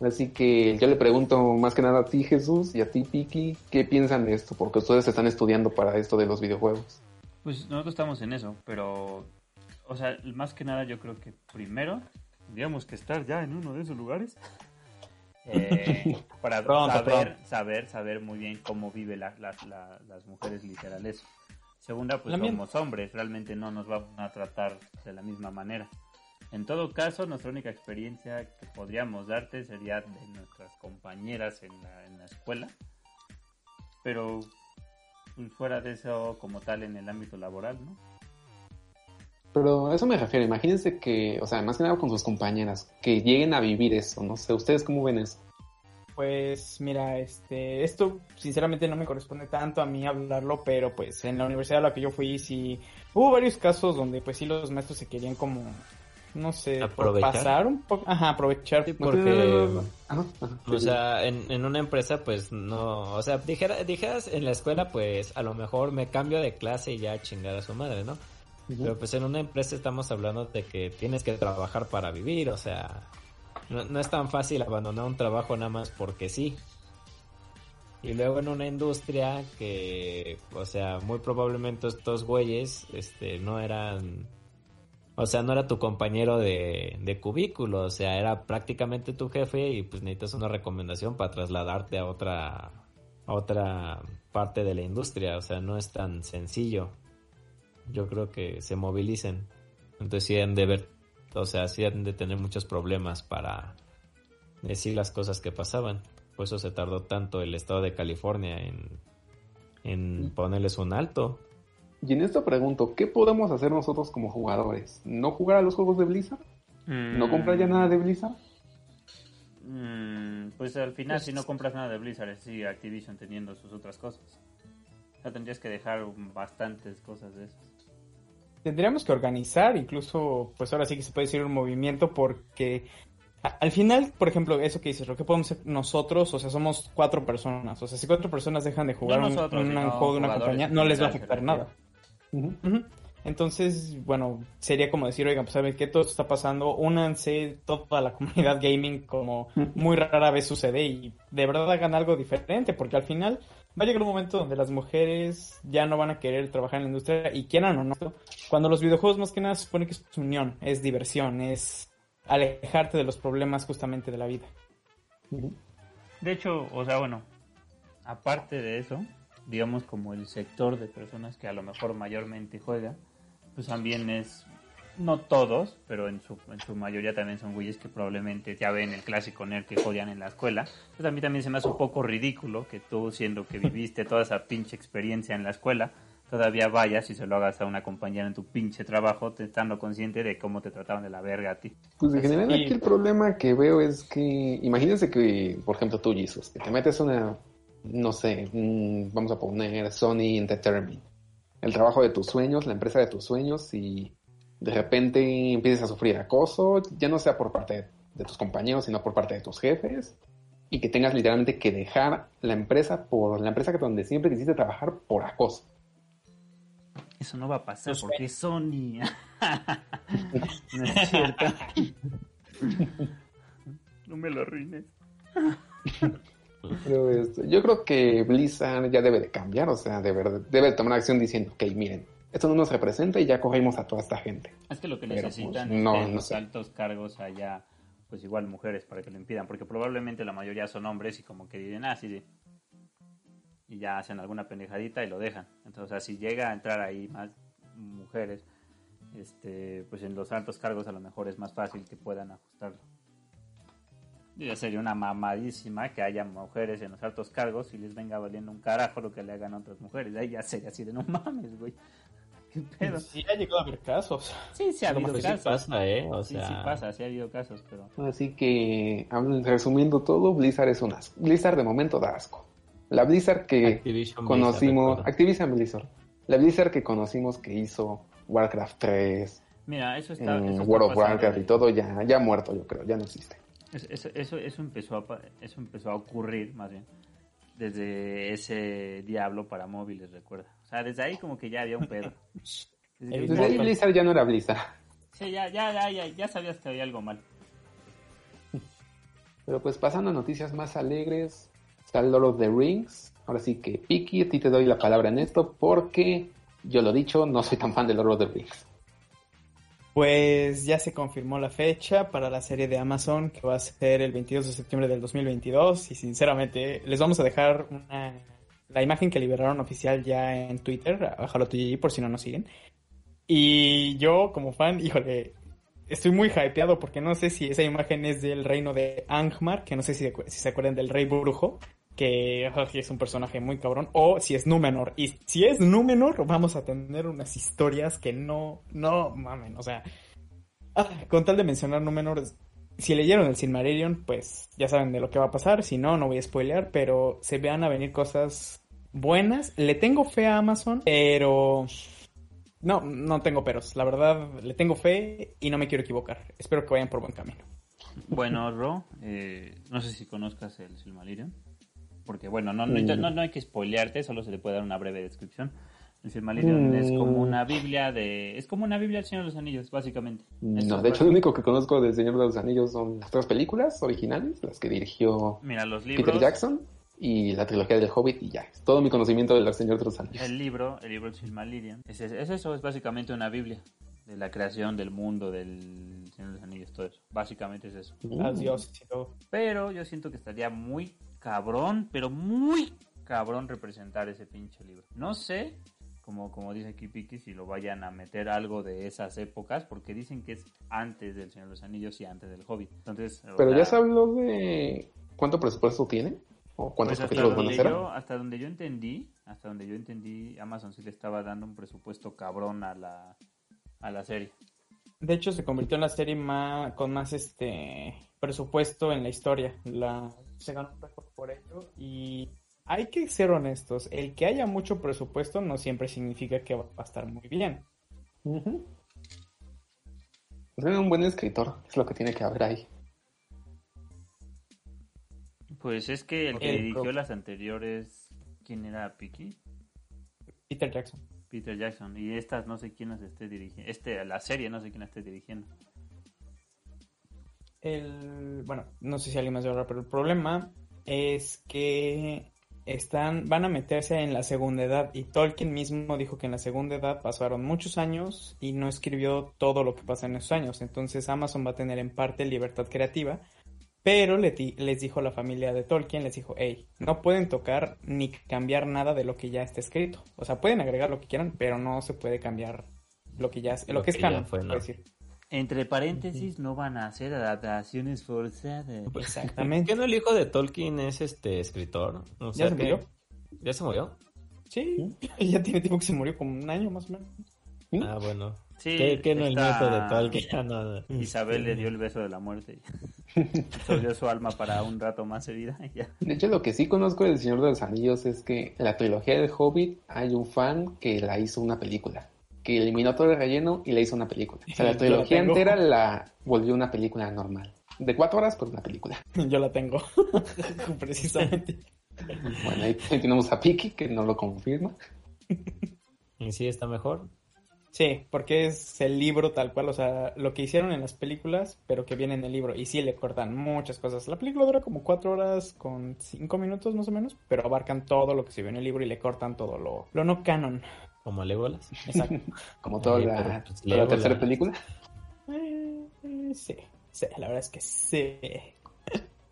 Así que yo le pregunto más que nada a ti Jesús y a ti Piki, ¿qué piensan de esto? Porque ustedes están estudiando para esto de los videojuegos. Pues nosotros estamos en eso, pero, o sea, más que nada yo creo que primero tendríamos que estar ya en uno de esos lugares. eh, para Pronto, saber, pronto. saber, saber muy bien cómo viven la- la- la- las mujeres literales. Segunda, pues mía- somos hombres, realmente no nos van a tratar de la misma manera. En todo caso, nuestra única experiencia que podríamos darte sería de nuestras compañeras en la, en la escuela. Pero pues, fuera de eso, como tal, en el ámbito laboral, ¿no? Pero a eso me refiero, imagínense que, o sea, más que nada con sus compañeras, que lleguen a vivir eso, no sé, ¿ustedes cómo ven eso? Pues mira, este, esto sinceramente no me corresponde tanto a mí hablarlo, pero pues en la universidad a la que yo fui sí hubo varios casos donde pues sí los maestros se querían como no sé, Aprovechar. pasar un poco, ajá, aprovechar. Sí, porque-. O sea, en, en una empresa, pues no. O sea, dijera, dijeras en la escuela, pues a lo mejor me cambio de clase y ya chingar a su madre, ¿no? Pero pues en una empresa estamos hablando de que tienes que trabajar para vivir, o sea, no, no es tan fácil abandonar un trabajo nada más porque sí. Y luego en una industria que, o sea, muy probablemente estos güeyes, este, no eran, o sea, no era tu compañero de, de cubículo, o sea, era prácticamente tu jefe y pues necesitas una recomendación para trasladarte a otra, otra parte de la industria, o sea, no es tan sencillo yo creo que se movilicen. Entonces sí han de ver, o sea, sí han de tener muchos problemas para decir las cosas que pasaban. Por eso se tardó tanto el estado de California en, en ponerles un alto. Y en esto pregunto, ¿qué podemos hacer nosotros como jugadores? ¿No jugar a los juegos de Blizzard? ¿No comprar ya nada de Blizzard? Mm, pues al final, si no compras nada de Blizzard, sigue Activision teniendo sus otras cosas. O sea, tendrías que dejar bastantes cosas de esas. Tendríamos que organizar, incluso, pues ahora sí que se puede decir un movimiento, porque al final, por ejemplo, eso que dices, lo que podemos hacer nosotros, o sea, somos cuatro personas, o sea, si cuatro personas dejan de jugar No un, nosotros, un juego de una compañía, no les va a afectar nada. Entonces, bueno, sería como decir, oigan, pues saben que todo esto está pasando, únanse toda la comunidad gaming como muy rara vez sucede y de verdad hagan algo diferente, porque al final va a llegar un momento donde las mujeres ya no van a querer trabajar en la industria y quieran o no. Cuando los videojuegos más que nada se supone que es unión, es diversión, es alejarte de los problemas justamente de la vida. De hecho, o sea, bueno, aparte de eso, digamos como el sector de personas que a lo mejor mayormente juegan, pues también es, no todos, pero en su, en su mayoría también son güeyes que probablemente ya ven el clásico nerd que jodían en la escuela. Pues a mí también se me hace un poco ridículo que tú, siendo que viviste toda esa pinche experiencia en la escuela, todavía vayas y se lo hagas a una compañera en tu pinche trabajo, estando consciente de cómo te trataban de la verga a ti. Pues en general aquí el problema que veo es que, imagínense que, por ejemplo, tú, Jesus, que te metes una, no sé, vamos a poner Sony Entertainment, el trabajo de tus sueños, la empresa de tus sueños y de repente empiezas a sufrir acoso, ya no sea por parte de tus compañeros, sino por parte de tus jefes y que tengas literalmente que dejar la empresa por la empresa que donde siempre quisiste trabajar por acoso. Eso no va a pasar porque es Sony. no es cierto. no me lo arruines. Pero este, yo creo que Blizzard ya debe de cambiar, o sea, debe, debe de tomar acción diciendo, ok, miren, esto no nos representa y ya corrimos a toda esta gente. Es que lo que Pero, necesitan pues, es que no los sé. altos cargos allá, pues igual mujeres para que lo impidan, porque probablemente la mayoría son hombres y como que dicen, ah, sí, sí. Y ya hacen alguna pendejadita y lo dejan. Entonces, o sea, si llega a entrar ahí más mujeres, este, pues en los altos cargos a lo mejor es más fácil que puedan ajustarlo. Ya sería una mamadísima que haya mujeres en los altos cargos y les venga valiendo un carajo lo que le hagan a otras mujeres. Ahí ya sería así de no mames, güey. ¿Qué pedo? Sí, ha llegado a haber casos. Sí, sí ha habido Pues sí casos. pasa, ¿eh? O sí, sea, sí pasa, sí ha habido casos, pero... Así que, resumiendo todo, Blizzard es un asco. Blizzard de momento da asco. La Blizzard que Activision conocimos, Blizzard. Activision Blizzard, la Blizzard que conocimos que hizo Warcraft 3, Mira, eso está... en eso está World of Warcraft de- y todo, ya, ya ha muerto, yo creo, ya no existe. Eso, eso, eso, empezó a, eso empezó a ocurrir, más bien, desde ese Diablo para móviles, recuerda. O sea, desde ahí como que ya había un pedo. Desde Desde ahí Blizzard ya no era Blizzard. Sí, ya, ya, ya, ya, ya sabías que había algo mal. Pero pues pasando a noticias más alegres, está el Lord of the Rings. Ahora sí que, Piki, a ti te doy la palabra en esto porque, yo lo he dicho, no soy tan fan de Lord of the Rings. Pues ya se confirmó la fecha para la serie de Amazon que va a ser el 22 de septiembre del 2022 y sinceramente les vamos a dejar una, la imagen que liberaron oficial ya en Twitter, bájalo tú por si no nos siguen. Y yo como fan, híjole, estoy muy hypeado porque no sé si esa imagen es del reino de Angmar, que no sé si, si se acuerdan del rey brujo, que ah, es un personaje muy cabrón, o si es Númenor. Y si es Númenor, vamos a tener unas historias que no, no mamen, o sea, ah, con tal de mencionar Númenor, si leyeron el Silmarillion, pues ya saben de lo que va a pasar, si no, no voy a spoilear, pero se vean a venir cosas buenas. Le tengo fe a Amazon, pero No, no tengo peros. La verdad, le tengo fe y no me quiero equivocar. Espero que vayan por buen camino. Bueno, Ro, eh, no sé si conozcas el Silmarillion. Porque, bueno, no, no, no, no hay que spoilearte, solo se le puede dar una breve descripción. El Silmarillion es como una Biblia de... Es como una Biblia del Señor de los Anillos, básicamente. No, de hecho lo único que conozco del Señor de los Anillos son las tres películas originales, las que dirigió Mira, los libros... Peter Jackson y la trilogía del Hobbit y ya. Es todo mi conocimiento del Señor de los Anillos. El libro, el libro del Silmarillion, es, es, es eso, es básicamente una Biblia de la creación del mundo, del Señor de los Anillos, todo eso. Básicamente es eso. Adiós. y todo. Pero yo siento que estaría muy cabrón, pero muy cabrón representar ese pinche libro. No sé, como, como dice aquí Piki, si lo vayan a meter algo de esas épocas, porque dicen que es antes del Señor de los Anillos y antes del Hobbit. Entonces, Pero sea, ya se habló de cuánto presupuesto tiene o cuántos pues hasta capítulos van a yo, hasta donde yo entendí, hasta donde yo entendí, Amazon sí le estaba dando un presupuesto cabrón a la, a la serie. De hecho, se convirtió en la serie más, con más este presupuesto en la historia. La, se ganó un récord por ello. Y hay que ser honestos. El que haya mucho presupuesto no siempre significa que va a estar muy bien. Pues es un buen escritor, es lo que tiene que haber ahí. Pues es que el que El dirigió las anteriores, ¿quién era Piki? Peter Jackson. Peter Jackson. Y estas no sé quién las esté dirigiendo. Este, la serie no sé quién la esté dirigiendo. El, bueno, no sé si alguien más hablar, pero el problema es que están, van a meterse en la segunda edad y Tolkien mismo dijo que en la segunda edad pasaron muchos años y no escribió todo lo que pasa en esos años. Entonces Amazon va a tener en parte libertad creativa, pero le les dijo la familia de Tolkien, les dijo, hey, no pueden tocar ni cambiar nada de lo que ya está escrito. O sea, pueden agregar lo que quieran, pero no se puede cambiar lo que ya, lo, Lo que es que canon, decir. Entre paréntesis, no van a hacer adaptaciones forzadas. Exactamente. ¿Qué no el hijo de Tolkien es este escritor? O ¿Ya se que- murió? ¿Ya se murió? Sí, ya tiene tiempo que se murió, como un año más o menos. Ah, bueno. Sí, ¿Qué, qué no el nieto de Tolkien? No, no. Isabel le dio el beso de la muerte. Absorbió su alma para un rato más herida. y ya. De hecho, lo que sí conozco del Señor de los Anillos es que la trilogía del Hobbit hay un fan que la hizo una película. Que eliminó todo el relleno y la hizo una película. O sea, la trilogía entera la volvió una película normal. De cuatro horas, pero una película. Yo la tengo, precisamente. Bueno, ahí ahí tenemos a Piki, que no lo confirma. ¿Y sí está mejor? Sí, porque es el libro tal cual, o sea, lo que hicieron en las películas, pero que viene en el libro. Y sí le cortan muchas cosas. La película dura como cuatro horas con cinco minutos más o menos, pero abarcan todo lo que se ve en el libro y le cortan todo lo, lo no canon. ¿Como Legolas? Exacto. Como toda la, pero, pues, toda la tercera película. Eh, eh, sí, sí, la verdad es que sí.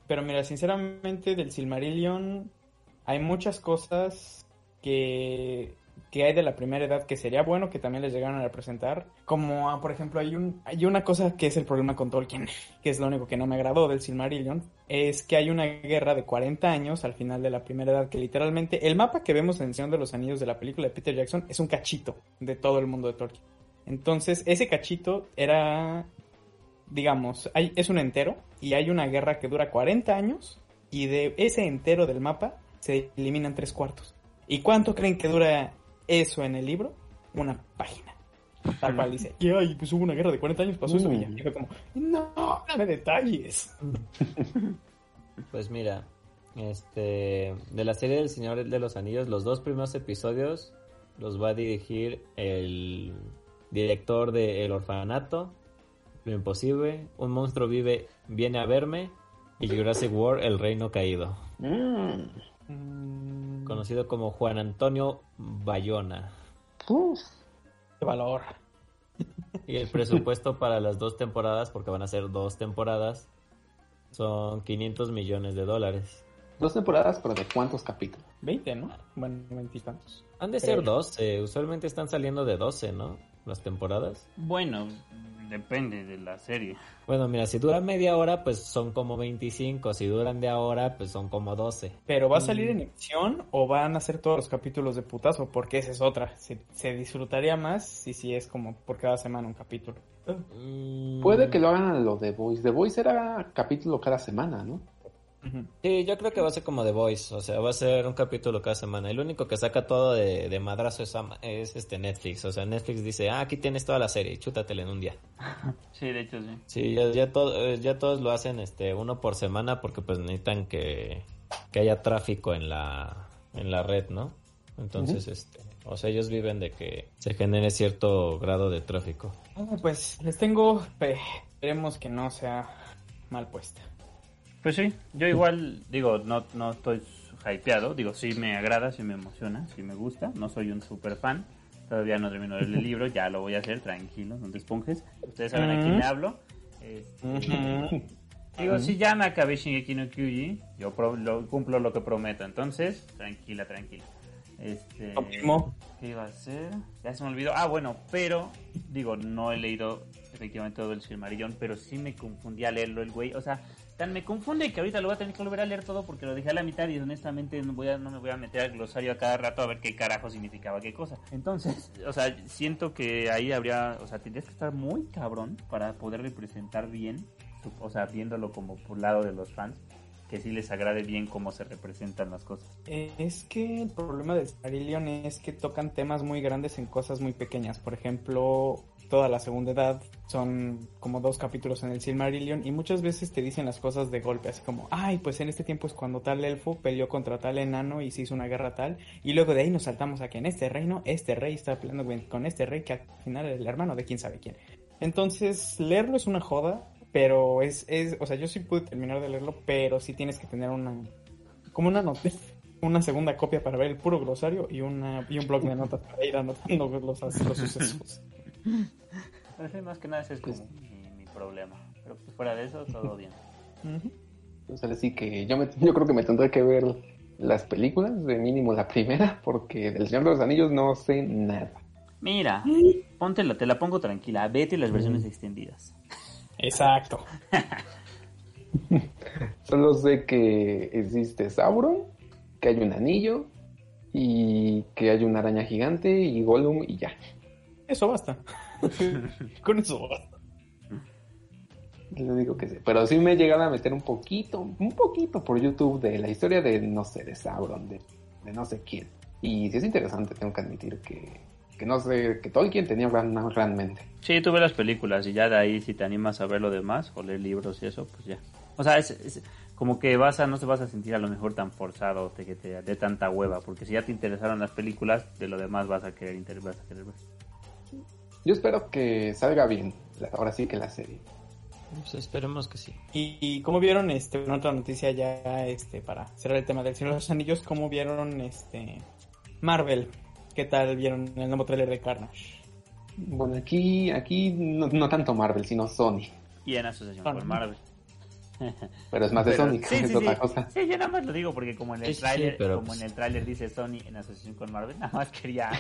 Pero mira, sinceramente del Silmarillion hay muchas cosas que, que hay de la primera edad que sería bueno que también les llegaran a representar. Como, ah, por ejemplo, hay, un, hay una cosa que es el problema con Tolkien, que es lo único que no me agradó del Silmarillion, es que hay una guerra de 40 años al final de la primera edad que literalmente el mapa que vemos en Señor de los Anillos de la película de Peter Jackson es un cachito de todo el mundo de Tolkien. Entonces, ese cachito era, digamos, es un entero y hay una guerra que dura 40 años y de ese entero del mapa se eliminan tres cuartos. ¿Y cuánto creen que dura eso en el libro? Una página. Tal cual dice, y ay, pues hubo una guerra de 40 años, pasó eso y ya. Y fue como, no, dame detalles. Pues mira, este, de la serie del Señor de los Anillos, los dos primeros episodios los va a dirigir el director de El Orfanato, Lo Imposible, Un monstruo vive, viene a verme y Jurassic World, El Reino Caído, Mm. Conocido como Juan Antonio Bayona. Uf. qué valor. Y el presupuesto para las dos temporadas, porque van a ser dos temporadas, son 500 millones de dólares. Dos temporadas, pero ¿de cuántos capítulos? 20, ¿no? Bueno, 20 y tantos. Han de ser 12, usualmente están saliendo de 12, ¿no? Las temporadas. Bueno, depende de la serie. Bueno, mira, si dura media hora, pues son como 25. Si duran de ahora, pues son como 12. ¿Pero va a Mm. salir en emisión o van a ser todos los capítulos de putazo? Porque esa es otra. Se, se disfrutaría más si si es como por cada semana un capítulo. Mm, Puede que lo hagan a lo de Voice. The Voice era capítulo cada semana, ¿no? Sí, yo creo que va a ser como The Voice, o sea, va a ser un capítulo cada semana. El único que saca todo de, de madrazo es, es este Netflix, o sea, Netflix dice, ah, aquí tienes toda la serie, chútatela en un día. Sí, de hecho sí. Sí, ya, ya, to- eh, ya todos lo hacen este uno por semana porque pues necesitan que, que haya tráfico en la, en la red, ¿no? Entonces, este, o sea, ellos viven de que se genere cierto grado de tráfico. Ah, Pues les tengo, pe- esperemos que no sea mal puesta. Pues sí, yo igual, digo, no, no estoy hypeado, digo, sí me agrada, sí me emociona, sí me gusta, no soy un super fan, todavía no termino de leer el libro, ya lo voy a hacer, tranquilo, no te esponjes, ustedes saben a quién me hablo. Este, Ujú. Digo, si ya me acabé Shingeki no Kyuji, yo pro- lo, cumplo lo que prometo, entonces, tranquila, tranquila. Este, Óptimo. ¿Qué iba a hacer? Ya se me olvidó. Ah, bueno, pero, digo, no he leído efectivamente todo el Silmarillion, pero sí me confundí al leerlo el güey. O sea, tan me confunde que ahorita lo voy a tener que volver a leer todo porque lo dejé a la mitad y honestamente no, voy a, no me voy a meter al glosario a cada rato a ver qué carajo significaba qué cosa. Entonces, o sea, siento que ahí habría, o sea, tendrías que estar muy cabrón para poder representar bien, o sea, viéndolo como por lado de los fans, que sí les agrade bien cómo se representan las cosas. Es que el problema de Silmarillion es que tocan temas muy grandes en cosas muy pequeñas. Por ejemplo, toda la segunda edad son como dos capítulos en el Silmarillion y muchas veces te dicen las cosas de golpe, así como, ay, pues en este tiempo es cuando tal elfo peleó contra tal enano y se hizo una guerra tal. Y luego de ahí nos saltamos a que en este reino, este rey está peleando con- este rey que al final es el hermano de quién sabe quién. Entonces, leerlo es una joda, pero es, es, o sea, yo sí pude terminar de leerlo, pero sí tienes que tener una, como una nota, una segunda copia para ver el puro glosario y una y un blog de notas para ir anotando los, los sucesos. Pero sí, más que nada ese es como mi, mi problema. Pero pues fuera de eso, todo bien. O sea, así que yo, me- yo creo que me tendré que ver las películas, de mínimo la primera, porque del Señor de los Anillos no sé nada. Mira, póntela, te la pongo tranquila. Vete las versiones extendidas. Exacto. Solo sé que existe Sauron, que hay un anillo y que hay una araña gigante y Gollum y ya. Eso basta. Con eso basta. Lo digo que sé. Pero sí me he llegado a meter un poquito, un poquito por YouTube de la historia de, no sé, de Sauron, de, de no sé quién. Y sí es interesante, tengo que admitir que, que no sé, que Tolkien tenía gran, realmente. Sí, tú ves las películas y ya de ahí si te animas a ver lo demás o leer libros y eso, pues ya. O sea, es, es como que vas a, no te vas a sentir a lo mejor tan forzado de que te dé tanta hueva, porque si ya te interesaron las películas, de lo demás vas a querer, inter- vas a querer ver. Yo espero que salga bien, ahora sí que la serie. Pues esperemos que sí. Y, y como vieron, este, una otra noticia ya, este, para cerrar el tema del Señor de los Anillos, ¿cómo vieron, este, Marvel? ¿Qué tal vieron el nuevo tráiler de Carnage? Bueno, aquí, aquí no, no tanto Marvel, sino Sony. Y en asociación con. Marvel. Pero es más de sí, es sí, otra sí. cosa. Sí, yo nada más lo digo porque como en el Sí, sí, tráiler, como pues- en el tráiler dice Sony en asociación con Marvel, nada más quería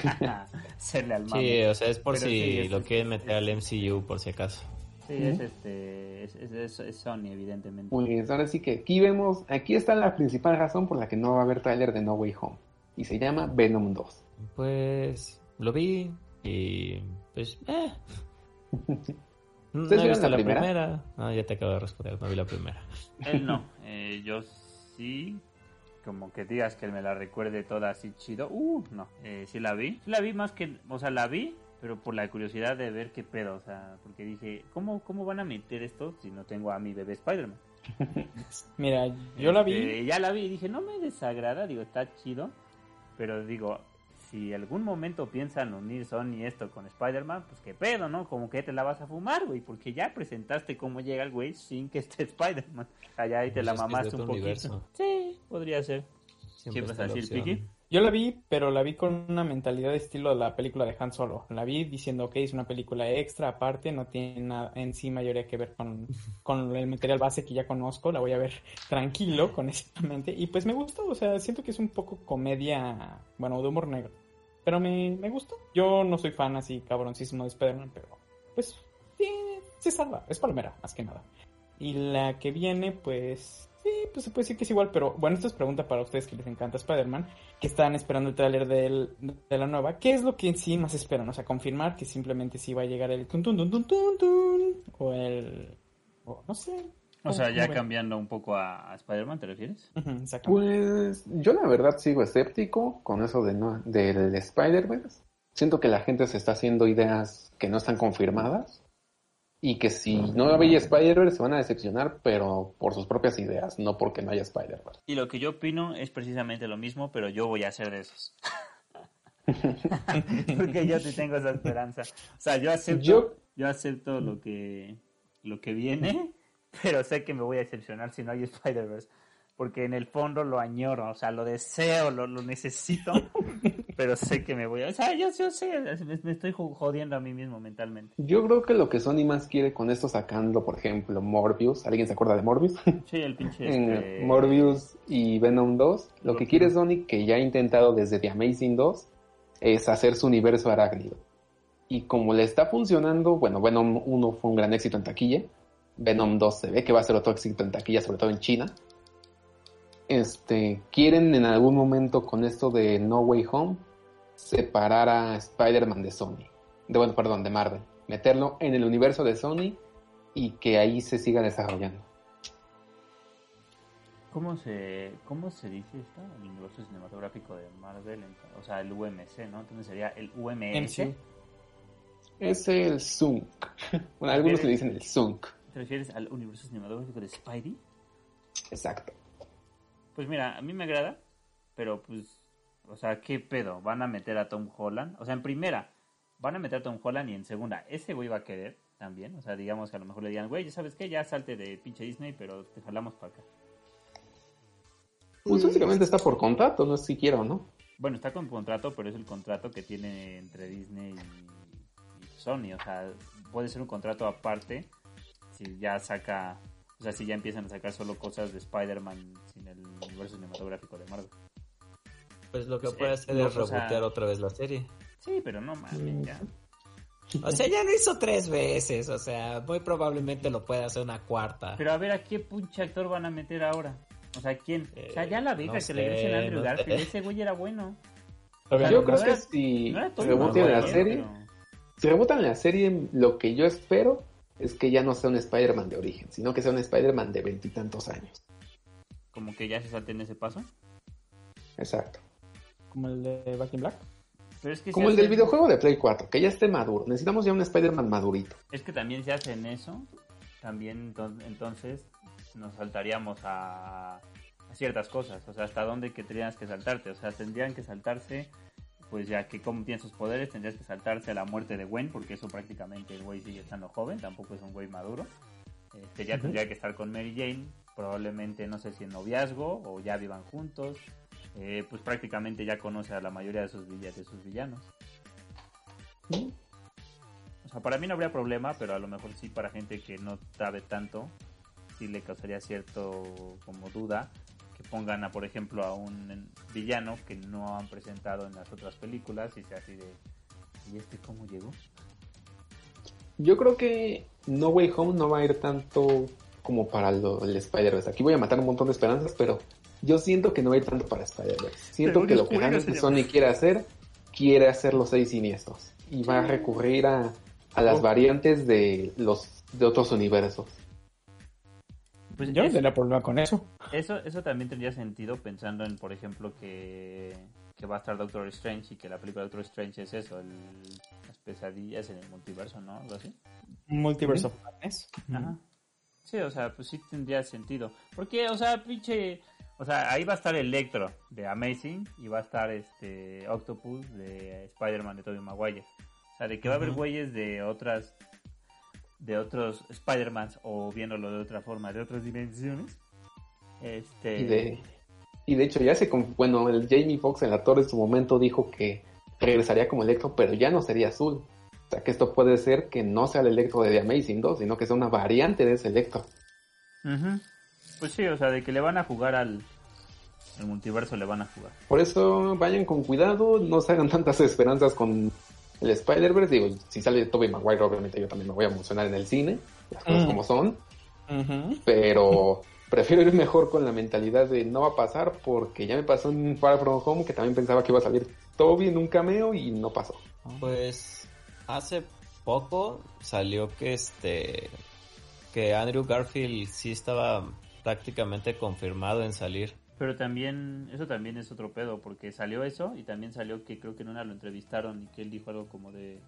hacerle al Sí, mame. o sea, es por Pero si sí, es- lo quieren meter al MCU por si acaso. Sí, es este, es, es- es- es Sony evidentemente. Pues ahora sí que aquí vemos, aquí está la principal razón por la que no va a haber tráiler de No Way Home. Y se llama Venom 2. Pues lo vi y pues eh. No ¿Ustedes he vieron visto la la primera? primera. No, ya te acabo de responder, no vi la primera. Él no, eh, yo sí, como que digas que me la recuerde toda así chido. Uh, no, eh, sí la vi. Sí la vi más que, o sea, la vi, pero por la curiosidad de ver qué pedo, o sea, porque dije, ¿cómo, cómo van a meter esto si no tengo a mi bebé Spider-Man? Mira, yo la vi. Este, ya la vi y dije, no me desagrada, digo, está chido, pero digo, si algún momento piensan unir Sony esto con Spider-Man, pues qué pedo, ¿no? Como que te la vas a fumar, güey, porque ya presentaste cómo llega el güey sin que esté Spider-man. Allá ahí te Pues la es es mamaste un poquito. universo. Sí, podría ser. Siempre ¿Qué vas está a la decir, opción. Piki? Yo la vi, pero la vi con una mentalidad de estilo de la película de Han Solo. La vi diciendo, ok, es una película extra aparte, no tiene nada en sí mayoría que ver con, con el material base que ya conozco, la voy a ver tranquilo, con esa mente. Y pues me gustó, o sea, siento que es un poco comedia, bueno, de humor negro. Pero me, me gustó. Yo no soy fan así cabroncísimo de Spider-Man, pero pues sí, se salva, es palmera, más que nada. Y la que viene, pues sí, pues se puede decir que es igual, pero bueno, esto es pregunta para ustedes que les encanta Spider-Man, que están esperando el tráiler de la nueva. ¿Qué es lo que en sí más esperan? O sea, confirmar que simplemente sí va a llegar el tun tun tun tun tun, o el... o no sé. O sea, ¿Cómo ya cambiando un poco a, a Spider-Man, ¿te refieres? Pues yo la verdad sigo escéptico con eso de no, del Spider-Verse. Siento que la gente se está haciendo ideas que no están confirmadas y que si no había Spider-Verse se van a decepcionar, pero por sus propias ideas, no porque no haya Spider-Verse. Y lo que yo opino es precisamente lo mismo, pero yo voy a ser de esos. Porque yo sí tengo esa esperanza. O sea, yo acepto, yo, Yo- acepto lo que lo que viene, pero sé que me voy a decepcionar si no hay Spider-Verse. Porque en el fondo lo añoro, o sea, lo deseo, lo, lo necesito, pero sé que me voy a... O sea, yo, yo sé, me, estoy jo- jodiendo a mí mismo mentalmente. Yo creo que lo que Sony más quiere con esto sacando, por ejemplo, Morbius, ¿alguien se acuerda de Morbius? Sí, el pinche... en este, Morbius y Venom 2, lo que quiere Sony, que ya ha intentado desde The Amazing 2, es hacer su universo arácnido. Y como le está funcionando, bueno, Venom 1 fue un gran éxito en taquilla, Venom 2 se ve que va a ser otro éxito en taquilla, sobre todo en China. Este, quieren en algún momento con esto de No Way Home separar a Spider-Man de Sony, de bueno, perdón, de Marvel, meterlo en el universo de Sony y que ahí se siga desarrollando. ¿Cómo se, ¿Cómo se dice esto? El universo cinematográfico de Marvel, o sea, el UMC, ¿no? Entonces sería el UMS. MCU. Es el Zunk. Bueno, algunos le dicen el Zunk. ¿Te refieres al universo cinematográfico de Spidey? Exacto. Pues mira, a mí me agrada, pero pues, o sea, ¿qué pedo? ¿Van a meter a Tom Holland? O sea, en primera, van a meter a Tom Holland y en segunda, ese güey va a querer también. O sea, digamos que a lo mejor le digan, güey, ya sabes qué, ya salte de pinche Disney, pero te jalamos para acá. Pues básicamente está por contrato, no es si quiero, ¿no? Bueno, está con contrato, pero es el contrato que tiene entre Disney y, y Sony. O sea, puede ser un contrato aparte si ya saca, o sea, si ya empiezan a sacar solo cosas de Spider-Man sin el universo cinematográfico de Marvel. Pues lo que Sí, puede hacer no, es o sea- rebotear otra vez la serie. Sí, pero no mames, ya. O sea, ya lo hizo tres veces, o sea, muy probablemente lo puede hacer una cuarta. Pero a ver, ¿a qué pinche actor van a meter ahora? O sea, ¿quién? o sea, ya la vega no que sé, regresen a Andrew no Garfield. sé. Ese güey era bueno. A ver, sea, Yo no creo era- que si rebotean la serie, pero- si rebotan la serie, lo que yo espero es que ya no sea un Spider-Man de origen, sino que sea un Spider-Man de veintitantos años. Como que ya se salten ese paso. Exacto. Como el de Back in Black. Pero es que Como el del videojuego de Play 4, que ya esté maduro. Necesitamos ya un Spider-Man madurito. Es que también si hacen eso, también enton- entonces nos saltaríamos a, a ciertas cosas. O sea, hasta dónde que tendrías que saltarte. O sea, tendrían que saltarse, pues ya que como tiene sus poderes, tendrías que saltarse a la muerte de Gwen, porque eso prácticamente el güey sigue estando joven, tampoco es un güey maduro. Este, ya tendría que estar con Mary Jane, probablemente no sé si en noviazgo o ya vivan juntos. Eh, pues prácticamente ya conoce a la mayoría de sus, de sus villanos. O sea, para mí no habría problema, pero a lo mejor sí para gente que no sabe tanto, sí le causaría cierto como duda pongan a, por ejemplo, a un villano que no han presentado en las otras películas y sea así de, ¿y este cómo llegó? Yo creo que No Way Home no va a ir tanto como para lo- el Spider-Verse. Aquí voy a matar un montón de esperanzas, pero yo siento que no va a ir tanto para Spider-Verse. Siento Pero que lo que Sony quiere hacer, quiere hacer los seis siniestros. Y va a recurrir a, a las Oh. variantes de los de otros universos. Pues Yo no tendría problema con eso. eso, eso también tendría sentido pensando en, por ejemplo, que, que va a estar Doctor Strange y que la película de Doctor Strange es eso, el- las pesadillas en el multiverso, ¿no? Algo así. Multiverse of Madness. Ajá. Sí, o sea, pues sí tendría sentido. Porque, o sea, pinche. O sea, ahí va a estar Electro de Amazing y va a estar este Octopus de Spider-Man de Tobey Maguire. O sea, de que va a haber güeyes de otras. De otros Spider-Mans o viéndolo de otra forma, de otras dimensiones. Este. Y de, y de hecho ya se... con- Bueno, el Jamie Foxx en la torre en su momento dijo que regresaría como Electro, pero ya no sería azul. O sea que esto puede ser que no sea el Electro de The Amazing 2, sino que sea una variante de ese Electro. Pues sí, o sea, de que le van a jugar al. al multiverso le van a jugar. Por eso vayan con cuidado, no se hagan tantas esperanzas con el Spider-Verse. Digo, si sale Tobey Maguire, obviamente yo también me voy a emocionar en el cine, las cosas Mm. como son, pero prefiero ir mejor con la mentalidad de no va a pasar porque ya me pasó en Far From Home que también pensaba que iba a salir Toby en un cameo y no pasó. Pues hace poco salió que este que Andrew Garfield sí estaba prácticamente confirmado en salir. Pero también, eso también es otro pedo, porque salió eso y también salió que creo que en una lo entrevistaron y que él dijo algo como de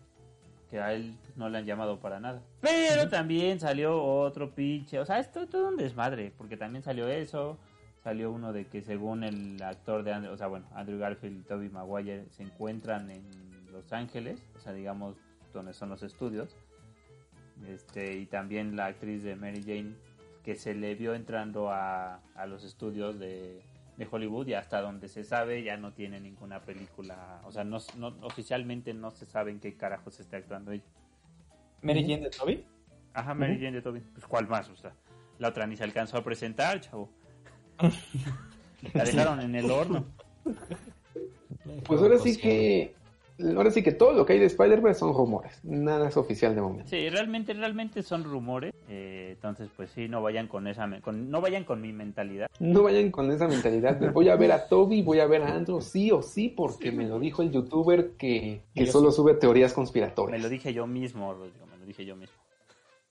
que a él no le han llamado para nada. Pero también salió otro pinche, o sea, esto es todo un desmadre, porque también salió eso, salió uno de que según el actor de Andrew, o sea, bueno, Andrew Garfield y Toby Maguire se encuentran en Los Ángeles, o sea, digamos, donde son los estudios. Este, y también la actriz de Mary Jane que se le vio entrando a, a los estudios de, de Hollywood y hasta donde se sabe ya no tiene ninguna película, o sea, no, no oficialmente no se sabe en qué carajos está actuando ella. Mary Jane de Toby. Ajá, Mary Jane de Toby. Pues cuál más, o sea, la otra ni se alcanzó a presentar, chavo. la dejaron en el horno. Pues ahora sí que ahora sí que todo lo que hay de Spider-Verse son rumores, nada es oficial de momento. Sí, realmente, realmente son rumores. Eh, entonces, pues sí, no vayan con esa, me- con, no vayan con mi mentalidad. No vayan con esa mentalidad de voy a ver a Toby, voy a ver a Andrew, sí o sí, porque me lo dijo el youtuber que, que solo sí. sube teorías Me conspiratorias. lo dije yo mismo, Rodrigo, me lo dije yo mismo.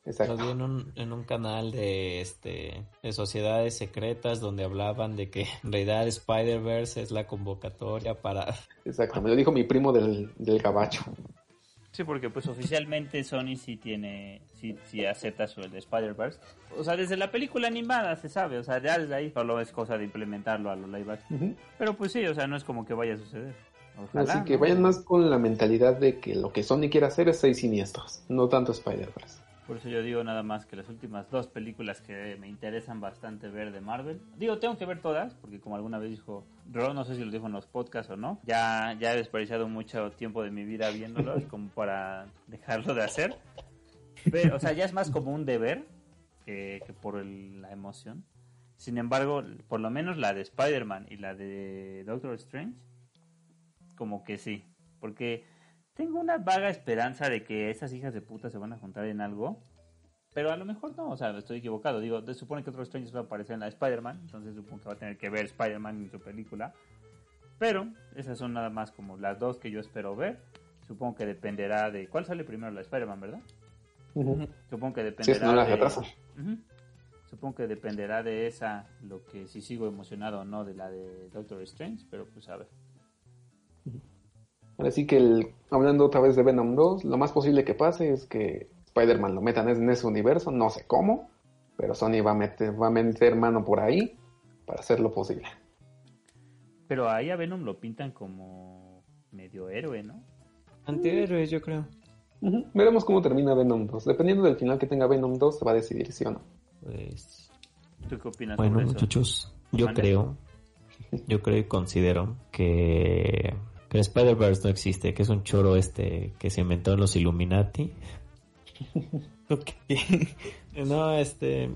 Lo Exacto. vi en un, en un canal de este de sociedades secretas donde hablaban de que en realidad Spider-Verse es la convocatoria para Exacto, me lo dijo mi primo del, del gabacho. Sí, porque pues oficialmente Sony sí tiene, sí, sí acepta su el de Spider-Verse. O sea, desde la película animada se sabe, o sea, ya desde ahí solo es cosa de implementarlo a los live action. Pero pues sí, o sea, no es como que vaya a suceder. Ojalá, Así que ¿no? vayan más con la mentalidad de que lo que Sony quiere hacer es seis siniestros, no tanto Spider-Verse. Por eso yo digo nada más que las últimas dos películas que me interesan bastante ver de Marvel. Digo, tengo que ver todas, porque como alguna vez dijo Ro, no sé si lo dijo en los podcasts o no, ya, ya he desperdiciado mucho tiempo de mi vida viéndolos como para dejarlo de hacer. Pero, o sea, ya es más como un deber que, por la emoción. Sin embargo, por lo menos la de Spider-Man y la de Doctor Strange, como que sí. Porque tengo una vaga esperanza de que esas hijas de puta se van a juntar en algo. Pero a lo mejor no, o sea, estoy equivocado. Digo, se supone que otro Strange va a aparecer en la de Spider-Man, entonces supongo que va a tener que ver Spider-Man en su película. Pero esas son nada más como las dos que yo espero ver. Supongo que dependerá de... ¿Cuál sale primero? La de Spider-Man, ¿verdad? Supongo que dependerá es no las de... retrasan. Ujú. Supongo que dependerá de esa lo que si sigo emocionado o no de la de Doctor Strange, pero pues a ver. Sí que el- hablando otra vez de Venom 2, lo más posible que pase es que Spider-Man lo metan en ese universo, no sé cómo, pero Sony va a meter, va a meter mano por ahí para hacerlo posible. Pero ahí a Venom lo pintan como medio héroe, ¿no? Antihéroes, yo creo. Veremos cómo termina Venom 2. Dependiendo del final que tenga Venom 2, se va a decidir sí o no. pues ¿Tú qué opinas bueno sobre eso? muchachos, yo creo yo creo y considero que el Spider-Verse no existe, que es un choro este que se inventó en los Illuminati. Ok. No, este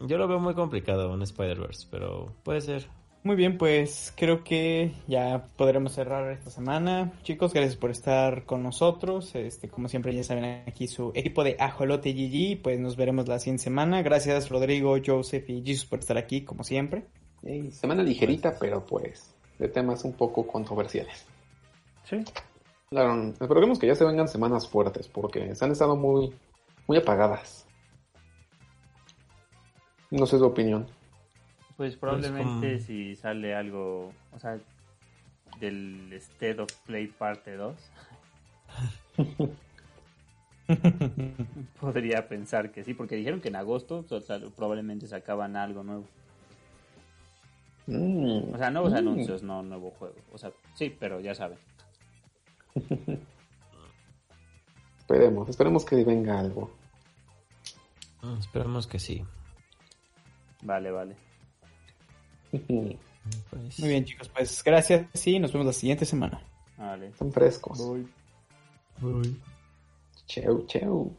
yo lo veo muy complicado un Spider-Verse, pero puede ser. Muy bien, pues creo que ya podremos cerrar esta semana. Chicos, gracias por estar con nosotros. Este, como siempre ya saben aquí su equipo de Ajolote GG, pues nos veremos la siguiente semana. Gracias Rodrigo, Joseph y Jesus por estar aquí, como siempre. Semana ligerita, pero pues de temas un poco controversiales. Sí. Claro, esperemos que ya se vengan semanas fuertes, porque se han estado muy, muy apagadas. No sé su opinión. Pues probablemente como- si sale algo, o sea, del State of Play parte 2, podría pensar que sí, porque dijeron que en agosto o sea, probablemente sacaban algo nuevo. Mm, O sea, nuevos mm. anuncios, no nuevo juego. O sea, sí, pero ya saben. Esperemos, esperemos que venga algo. Mm, Esperemos que sí. Vale, vale. Pues, Muy bien chicos, pues gracias y nos vemos la siguiente semana. Vale. Están frescos. Cheu, cheu.